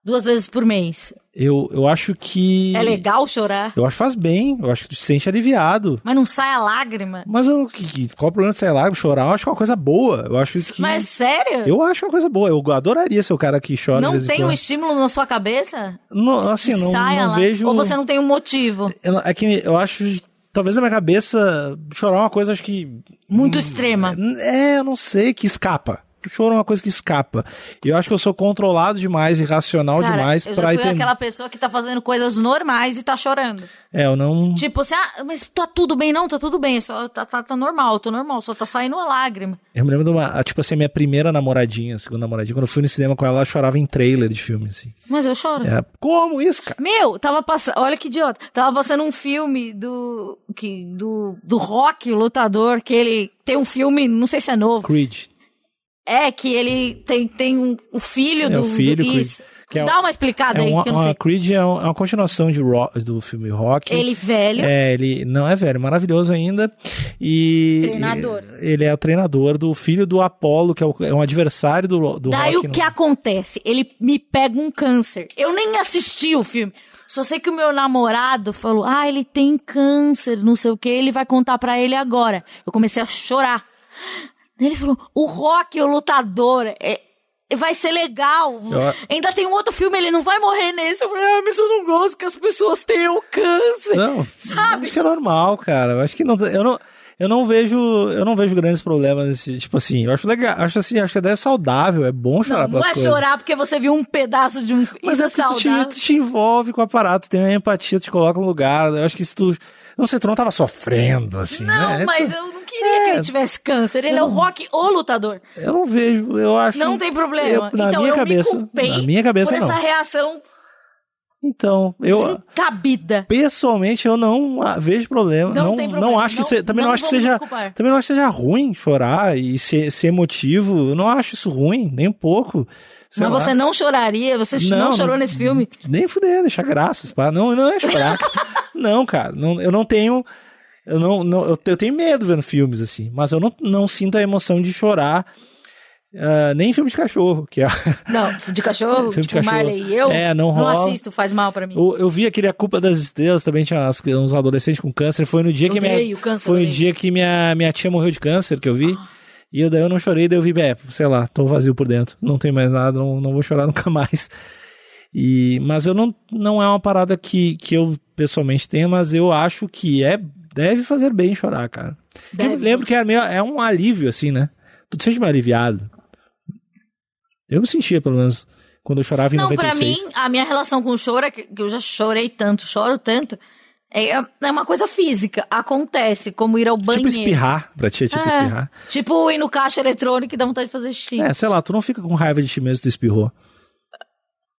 duas vezes por mês. Eu, eu acho que. É legal chorar, Eu acho que faz bem. Eu acho que tu se sente aliviado. mas não sai a lágrima. Mas eu, qual o problema de sair lá chorar? Eu acho que é uma coisa boa. Eu acho que. Mas sério? Eu acho uma coisa boa. Eu adoraria ser o cara que chora não tem um estímulo na sua cabeça? Não, assim, não, não vejo. Ou você não tem um motivo É que eu acho. Talvez na minha cabeça, chorar é uma coisa, acho que. muito extrema. É, eu não sei, que escapa. Choro é uma coisa que escapa. E eu acho que eu sou controlado demais e racional Cara, demais eu já pra fui entender. aquela pessoa que tá fazendo coisas normais e tá chorando. É, eu não. Tipo assim, ah, mas tá tudo bem, não? Tá tudo bem, só tá, tá, tá normal, tô normal, só tá saindo uma lágrima. Eu me lembro de uma. Tipo assim, minha primeira namoradinha, segunda namoradinha, quando eu fui no cinema com ela, ela chorava em trailer de filme, assim. Mas eu choro. É, como isso, cara? Meu, tava passando. Olha que idiota. Tava passando um filme do. Que, do, do rock, o lutador, que ele tem um filme, não sei se é novo. Creed. É, que ele tem, tem um, o filho É, do. o filho, do, Creed. Que é Dá um- uma explicada É aí, uma, que eu não uma- sei. Creed é um- é uma continuação de rock, do filme Rock. Ele velho. É, ele não é velho, maravilhoso ainda. E. Treinador. Ele é o treinador do filho do Apollo, que é, o- é um adversário do, do Daí Rock. o que acontece? Ele me pega um câncer. Eu nem assisti o filme. Só sei que o meu namorado falou: Ah, ele tem câncer, não sei o que, ele vai contar pra ele agora. Eu comecei a chorar. Ele falou: O Rock, o lutador, é- vai ser legal. Eu- Ainda tem um outro filme, ele não vai morrer nesse. Eu falei: Ah, mas eu não gosto que as pessoas tenham câncer. Não, Sabe? acho que é normal, cara. Eu acho que não. Eu não. Eu não vejo, eu não vejo grandes problemas nesse, tipo assim, eu acho legal, acho assim, acho que é saudável, é bom chorar Não, não é coisas. chorar porque você viu um pedaço de um. Mas Isso é é porque tu te, saudável. tu te envolve com o aparato, tem uma empatia, te coloca no lugar. Eu acho que se tu. Não sei, tu não tava sofrendo, assim, Não, né? mas eu queria que É. ele tivesse câncer. Ele é o rock ou lutador. Eu não vejo, eu acho. Não tem problema. Eu, na então minha eu cabeça, me culpei na minha cabeça por não. essa reação Então, eu cabida. pessoalmente eu não vejo problema. Não Não, tem não problema. acho que Não- se- também não, não acho que seja, desculpar. também não acho que seja ruim chorar e ser, ser emotivo. Eu não acho isso ruim, nem um pouco. Sei Mas lá. você não choraria? Você não, Não, chorou nesse filme? Nem fuder, deixar graças, pá. Não, não é chorar. não, cara, não, eu não tenho eu não, não eu, eu tenho medo vendo filmes assim, mas eu não, não sinto a emoção de chorar. ah, nem em filme de cachorro, que é Não, de cachorro, Filme de tipo cachorro. Marley e eu. É, não rola. assisto, faz mal pra mim. Eu, eu vi aquele A Culpa das Estrelas, também tinha uns adolescentes com câncer. Foi no dia que minha, câncer, foi no dia que minha, minha tia morreu de câncer, que eu vi. E eu, daí eu não chorei, daí eu vi, é, sei lá, tô vazio por dentro. Não tem mais nada, não, não vou chorar nunca mais. E, mas eu não, não é uma parada que, que eu pessoalmente tenho, mas eu acho que é, deve fazer bem chorar, cara. Eu lembro que é, meio, é um alívio, assim, né? Tu te sente meio aliviado. Eu me sentia, pelo menos, quando eu chorava em Não, pra 96. mim, a minha relação com o choro é que, eu já chorei tanto, choro tanto. É, é uma coisa física, acontece, como ir ao banheiro. Tipo espirrar, pra ti é tipo É, espirrar. Tipo ir no caixa eletrônico e dá vontade de fazer xixi. É, sei lá, tu não fica com raiva de ti mesmo se tu espirrou.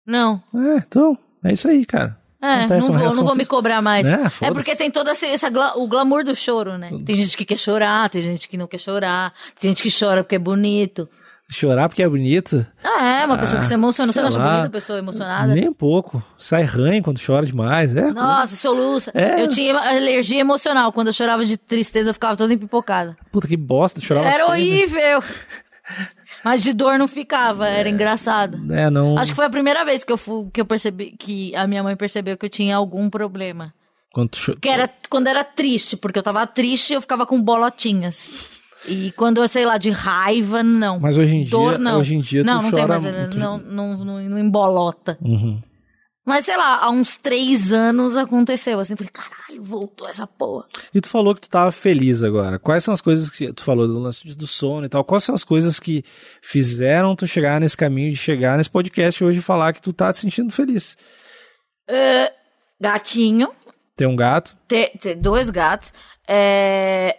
Não. É, então, é isso aí, cara. É, não uma vou, não vou me cobrar mais. É, É, porque tem todo esse, esse o glamour do choro, né? Tem gente que quer chorar, tem gente que não quer chorar, tem gente que chora porque é bonito. Chorar porque é bonito? Ah, é, uma pessoa que se emociona. Você não acha bonita a pessoa emocionada? Nem um pouco. Sai ranho quando chora demais. É. Nossa, soluça. É. Eu tinha alergia emocional. Quando eu chorava de tristeza, eu ficava toda empipocada. Puta que bosta, chorava Era sempre. horrível. Mas de dor não ficava, era engraçado. É, não. Acho que foi a primeira vez que eu, fu- que eu percebi, que a minha mãe percebeu que eu tinha algum problema. Quando tu cho- Que era quando era triste, porque eu tava triste eu ficava com bolotinhas. E quando eu sei lá, de raiva, não. Mas hoje em Dor, dia- não. hoje em dia tu Não, não tem chora mais. muito. Não, não, não, não embolota. Uhum. Mas sei lá, há uns três anos aconteceu assim. eu Falei, caralho, voltou essa porra. E tu falou que tu tava feliz agora. Quais são as coisas que tu falou do lance do sono e tal? Quais são as coisas que fizeram tu chegar nesse caminho de chegar nesse podcast hoje e falar que tu tá te sentindo feliz? Gatinho, Ter um gato, ter, ter dois gatos, é,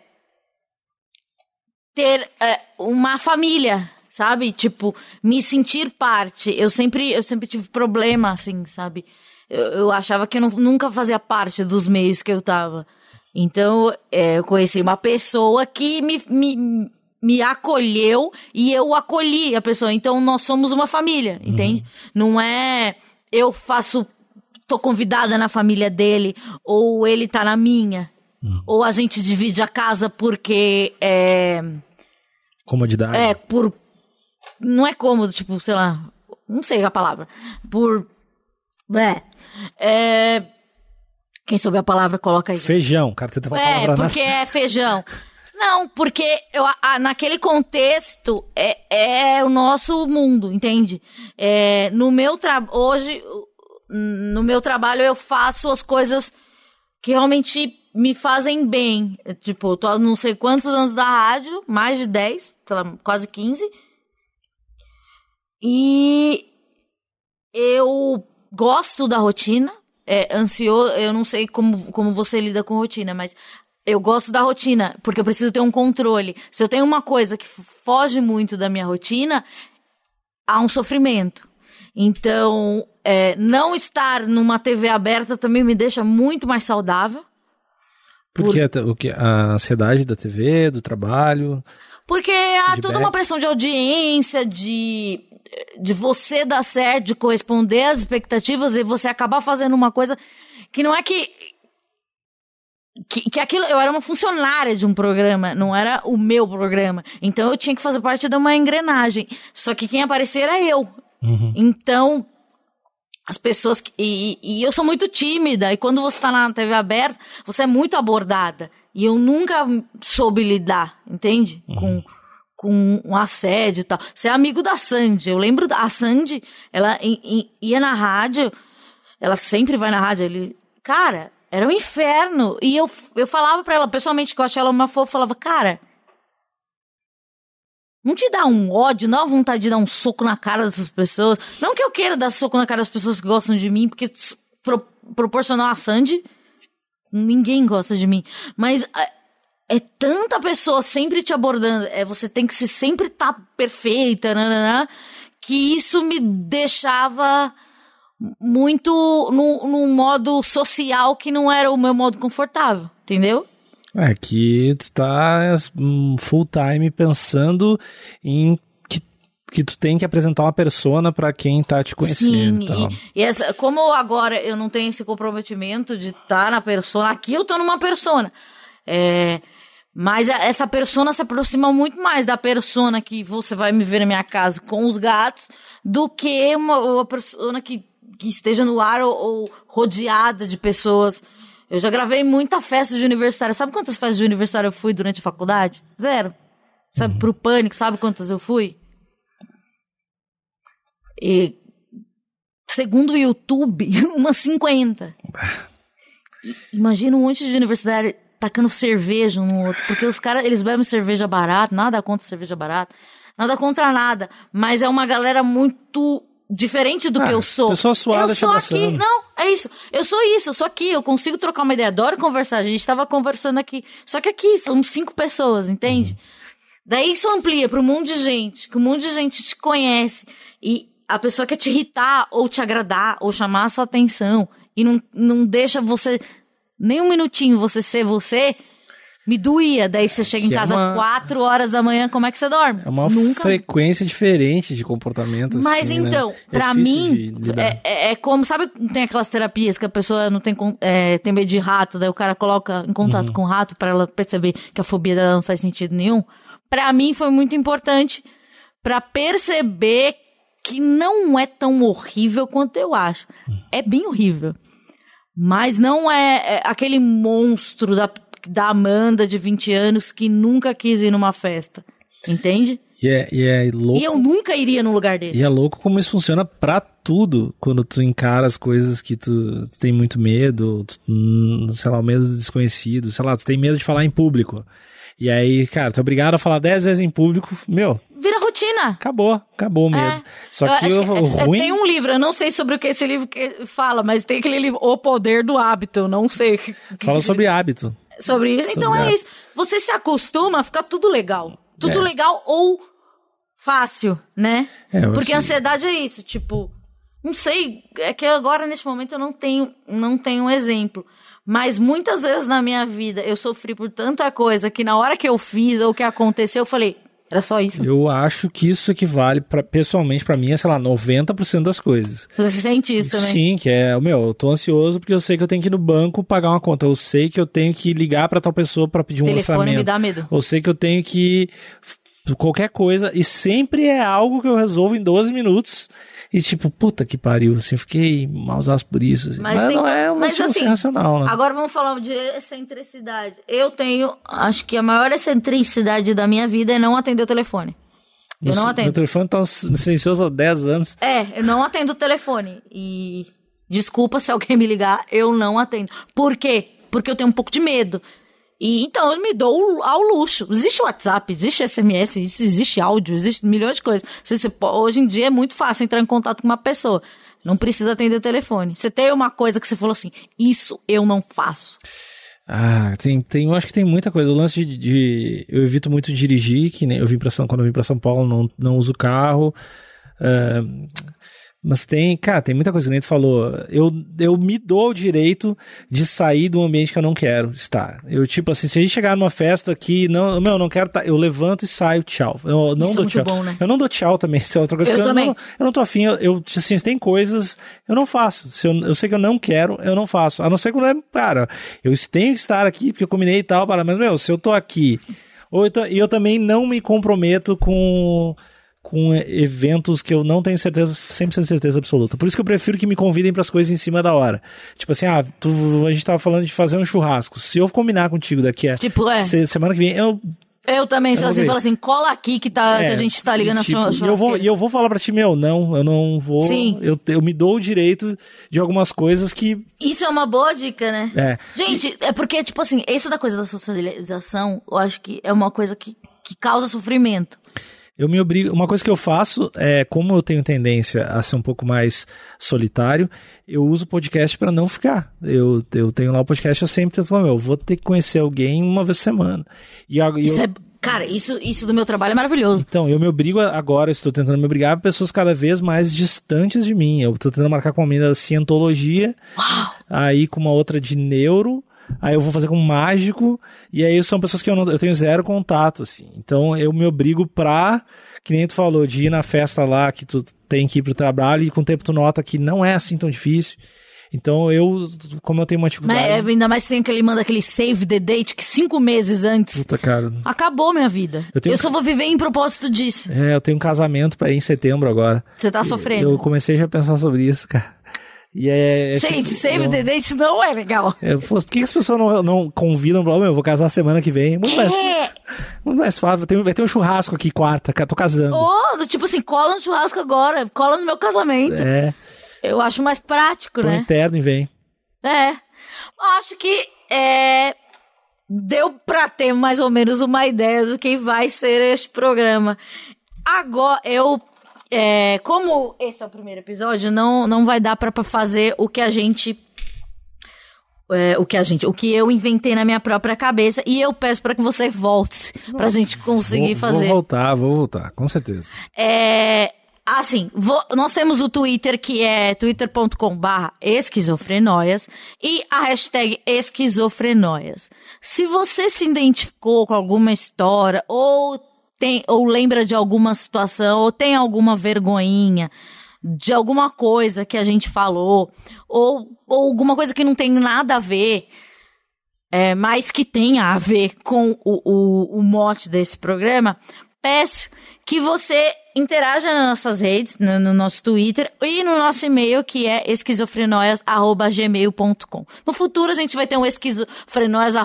ter é, uma família, sabe? Tipo, me sentir parte. Eu sempre, eu sempre tive problema, assim, sabe? Eu, eu achava que eu não- nunca fazia parte dos meios que eu tava. Então, é, eu conheci uma pessoa que me, me, me acolheu e eu acolhi a pessoa. Então, nós somos uma família, entende? Não é eu faço tô convidada na família dele, ou ele tá na minha. Ou a gente divide a casa porque é. comodidade. É, por. Não é cômodo, tipo, sei lá. Não sei a palavra. Por. É. é quem souber a palavra, coloca aí. Feijão, cara, tenta falar É, palavra na- porque é feijão. Não, porque eu, a- naquele contexto é, é o nosso mundo, entende? É, no meu trabalho, hoje, no meu trabalho eu faço as coisas que realmente me fazem bem. Tipo, eu tô há não sei quantos anos da rádio, mais de 10, sei lá, quase 15. E eu gosto da rotina. É, ansioso, eu não sei como, como você lida com rotina, mas eu gosto da rotina, porque eu preciso ter um controle. Se eu tenho uma coisa que foge muito da minha rotina, há um sofrimento. Então, é, não estar numa TV aberta também me deixa muito mais saudável. Porque a- o que a ansiedade da TV, do trabalho. Porque há Feedback. toda uma pressão de audiência, de, de você dar certo, de corresponder às expectativas e você acabar fazendo uma coisa que não é que. Que, que aquilo. Eu era uma funcionária de um programa, não era o meu programa. Então eu tinha que fazer parte de uma engrenagem. Só que quem aparecer era eu. Então, as pessoas. que- E, e eu sou muito tímida. E quando você tá na TV aberta, você é muito abordada. E eu nunca soube lidar, entende? Com, com um assédio e tal. Você é amigo da Sandy. Eu lembro da a Sandy, ela ia na rádio, ela sempre vai na rádio. Ele, cara, era um inferno. E eu, eu falava pra ela, pessoalmente, que eu achava ela uma fofa, falava, cara. Não te dá um ódio, não dá vontade de dar um soco na cara dessas pessoas. Não que eu queira dar soco na cara das pessoas que gostam de mim, porque pro, proporcional a Sandy, ninguém gosta de mim. Mas é, tanta pessoa sempre te abordando, é, você tem que se sempre estar perfeita, nananã, que isso me deixava muito no, num modo social que não era o meu modo confortável, entendeu? É que tu tá hum, full time pensando em que, que tu tem que apresentar uma persona pra quem tá te conhecendo. Sim, e tal. e, e essa, como agora eu não tenho esse comprometimento de estar na persona, aqui eu tô numa persona. É, mas essa persona se aproxima muito mais da persona que você vai me ver na minha casa com os gatos do que uma, uma persona que, que esteja no ar ou, ou rodeada de pessoas. Eu já gravei muita festa de aniversário. Sabe quantas festas de aniversário eu fui durante a faculdade? Zero. Sabe, pro pânico, sabe quantas eu fui? E, segundo o YouTube, umas 50. I- Imagina um monte de universitário tacando cerveja um no outro. Porque os caras, eles bebem cerveja barata, nada contra cerveja barata, nada contra nada. Mas é uma galera muito diferente do Ah, que eu sou. pessoa suada eu sou aqui, não, é isso. Eu sou isso, eu sou aqui, eu consigo trocar uma ideia, adoro conversar. A gente tava conversando aqui. Só que aqui somos cinco pessoas, entende? Daí isso amplia para um monte de gente, que um monte de gente te conhece. E a pessoa quer te irritar, ou te agradar, ou chamar a sua atenção. e não, não deixa você nem um minutinho você ser você, me doía. Daí você chega em Que é casa uma- 4 horas da manhã, como é que você dorme? É uma Nunca. frequência diferente de comportamento. Mas assim, né? então, É pra difícil mim, é, é- é como, sabe, tem aquelas terapias que a pessoa não tem, é, tem medo de rato, daí o cara coloca em contato Uhum. com o rato pra ela perceber que a fobia dela não faz sentido nenhum. Pra mim foi muito importante pra perceber que não é tão horrível quanto eu acho. Uhum. É bem horrível. Mas não é, é aquele monstro da, da Amanda de 20 anos que nunca quis ir numa festa. Entende? E é, e é louco. E eu nunca iria num lugar desse. E é louco como isso funciona pra tudo. Quando tu encara as coisas que tu, tu tem muito medo, tu, hum, sei lá, o medo do desconhecido, sei lá, tu tem medo de falar em público. E aí, cara, tu é obrigado a falar 10 vezes em público, meu, Vira rotina. acabou, acabou o medo. É. Só Eu que o, o é- é- ruim. Tem um livro, eu não sei sobre o que esse livro que fala, mas tem aquele livro, O Poder do Hábito, eu não sei. que- Fala que- sobre hábito. sobre isso. então sobre é hábito. isso. Você se acostuma, fica tudo legal. Tudo É. legal ou fácil, né? É, Porque acho- a ansiedade é isso, tipo, não sei, é que agora neste momento eu não tenho, não tenho um exemplo. Mas muitas vezes na minha vida eu sofri por tanta coisa que na hora que eu fiz ou que aconteceu, eu falei, era só isso. Eu acho que isso equivale, pra, pessoalmente, pra mim, é, sei lá, 90% das coisas. Você se sente isso também? Sim, que é, meu, eu tô ansioso porque eu sei que eu tenho que ir no banco pagar uma conta. Eu sei que eu tenho que ligar pra tal pessoa pra pedir um Telefone orçamento. me dá medo. Eu sei que eu tenho que qualquer coisa e sempre é algo que eu resolvo em 12 minutos. E tipo, puta que pariu, assim, fiquei mausaço por isso. Assim. Mas Mas, tem- não é uma situação assim, racional, né? Agora vamos falar de excentricidade. Eu tenho, acho que a maior excentricidade da minha vida é não atender o telefone. Eu não Meu- atendo. Meu telefone tá silencioso há 10 anos. É, eu não atendo o telefone. E desculpa se alguém me ligar, eu não atendo. Por quê? Porque eu tenho um pouco de medo. E então eu me dou ao luxo. Existe WhatsApp, existe SMS, existe, áudio, existe milhões de coisas. Você- hoje em dia é muito fácil entrar em contato com uma pessoa. Não precisa atender o telefone. Você tem uma coisa que você falou assim: isso eu não faço. Ah, tem, tem, eu acho que tem muita coisa. O lance de, de- eu evito muito dirigir, que nem eu vim para São, quando eu vim para São Paulo, não, não uso carro. Ah, mas tem, cara, tem muita coisa que nem tu falou. Eu, eu me dou o direito de sair do ambiente que eu não quero estar. Eu, tipo assim, se a gente chegar numa festa que não, meu, eu não quero tá, eu levanto e saio, tchau. Eu não Isso é dou muito tchau. bom, né? Eu não dou tchau também, isso é outra coisa. Eu também. não, eu não tô afim, eu, eu, assim, tem coisas, eu não faço. Se eu, eu sei que eu não quero, eu não faço. A não ser quando é, cara, eu tenho que estar aqui porque eu combinei e tal, para, mas, meu, se eu tô aqui, ou eu, ta- e eu também não me comprometo com, com eventos que eu não tenho certeza, 100% certeza absoluta. Por isso que eu prefiro que me convidem para as coisas em cima da hora. Tipo assim, ah, tu, a gente tava falando de fazer um churrasco. Se eu combinar contigo daqui a Tipo, é. se- semana que vem, eu Eu também sou Eu assim, falo assim, cola aqui que, tá, que é, a gente tá ligando tipo, a e sua eu vou E eu vou falar pra ti, meu, não, eu não vou. Sim. Eu, eu me dou o direito de algumas coisas que. Isso é uma boa dica, né? É. Gente, é porque, tipo assim, isso da coisa da socialização, eu acho que é uma coisa que, que causa sofrimento. Eu me obrigo. Uma coisa que eu faço é, como eu tenho tendência a ser um pouco mais solitário, eu uso o podcast pra não ficar. Eu, eu tenho lá o podcast, eu sempre tento, meu, eu vou ter que conhecer alguém uma vez por semana. E, Isso eu, é. Cara, isso, isso do meu trabalho é maravilhoso. Então, eu me obrigo agora, estou tentando me obrigar a pessoas cada vez mais distantes de mim. Eu estou tentando marcar com uma menina da cientologia, aí com uma outra de neuro, aí eu vou fazer com um mágico, e aí são pessoas que eu, não, eu tenho zero contato, assim. Então, eu me obrigo pra, que nem tu falou, de ir na festa lá, que tu tem que ir pro trabalho, e com o tempo tu nota que não é assim tão difícil. Então, eu, como eu tenho uma Mas dificuldade... é, ainda mais sem que ele manda aquele save the date que cinco meses antes. Puta, cara... Acabou minha vida. Eu Eu, tenho- só vou viver em propósito disso. É, eu tenho um casamento pra ir em setembro agora. Você tá sofrendo. Eu comecei já a pensar sobre isso, cara. E é. é Gente, tipo, save eu- the date não é legal. é, pô, por que as pessoas não, não convidam pra. "Ô, Meu, eu vou casar semana que vem. Muito mais, É. muito mais fácil. Vai ter, vai ter um churrasco aqui quarta, tô casando. Do tipo assim, cola no churrasco agora, cola no meu casamento. É, Eu acho mais prático, põe né? interno e vem. É. Acho que é, deu pra ter mais ou menos uma ideia do que vai ser este programa. Agora, eu. É, como esse é o primeiro episódio, não, não vai dar pra pra fazer o que a gente. é, o que a gente. O que eu inventei na minha própria cabeça. E eu peço pra que você volte pra gente conseguir vou, fazer. Vou voltar, vou voltar, com certeza. É, Assim, vo- nós temos o Twitter que é twitter.com/barra esquizofrenóias e a hashtag esquizofrenóias. Se você se identificou com alguma história ou tem ou lembra de alguma situação ou tem alguma vergonhinha de alguma coisa que a gente falou ou, ou alguma coisa que não tem nada a ver é, mas que tenha a ver com o, o, o mote desse programa, peço que você interaja nas nossas redes, no, no nosso Twitter e no nosso e-mail que é esquizofrenóias.gmail.com. No futuro a gente vai ter um esquizofrenóias.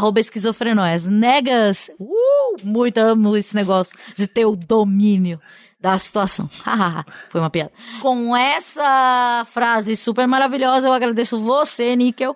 Negas, uh, muito amo esse negócio de ter o domínio da situação. Foi uma piada. Com essa frase super maravilhosa, eu agradeço você, Níquel.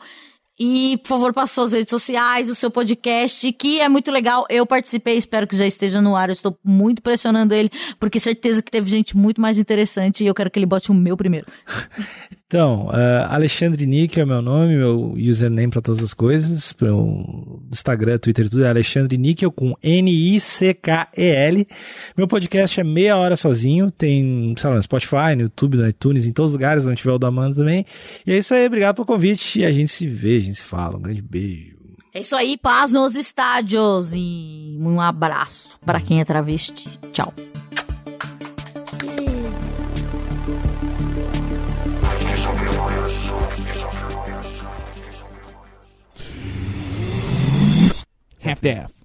E, por favor, passe suas redes sociais, o seu podcast, que é muito legal. Eu participei, espero que já esteja no ar. Eu estou muito pressionando ele, porque certeza que teve gente muito mais interessante e eu quero que ele bote o meu primeiro. Então, uh, Alexandre Nick é o meu nome, meu username para todas as coisas, pro Instagram, Twitter, tudo é Alexandre Níquel com N-I-C-K-E-L. Meu podcast é Meia Hora Sozinho, tem, sei lá, no Spotify, no YouTube, no iTunes, em todos os lugares, onde tiver o da Amanda também. E é isso aí, obrigado pelo convite e a gente se vê, a gente se fala. Um grande beijo. É isso aí, paz nos estádios e um abraço para quem é travesti. Tchau. half daff.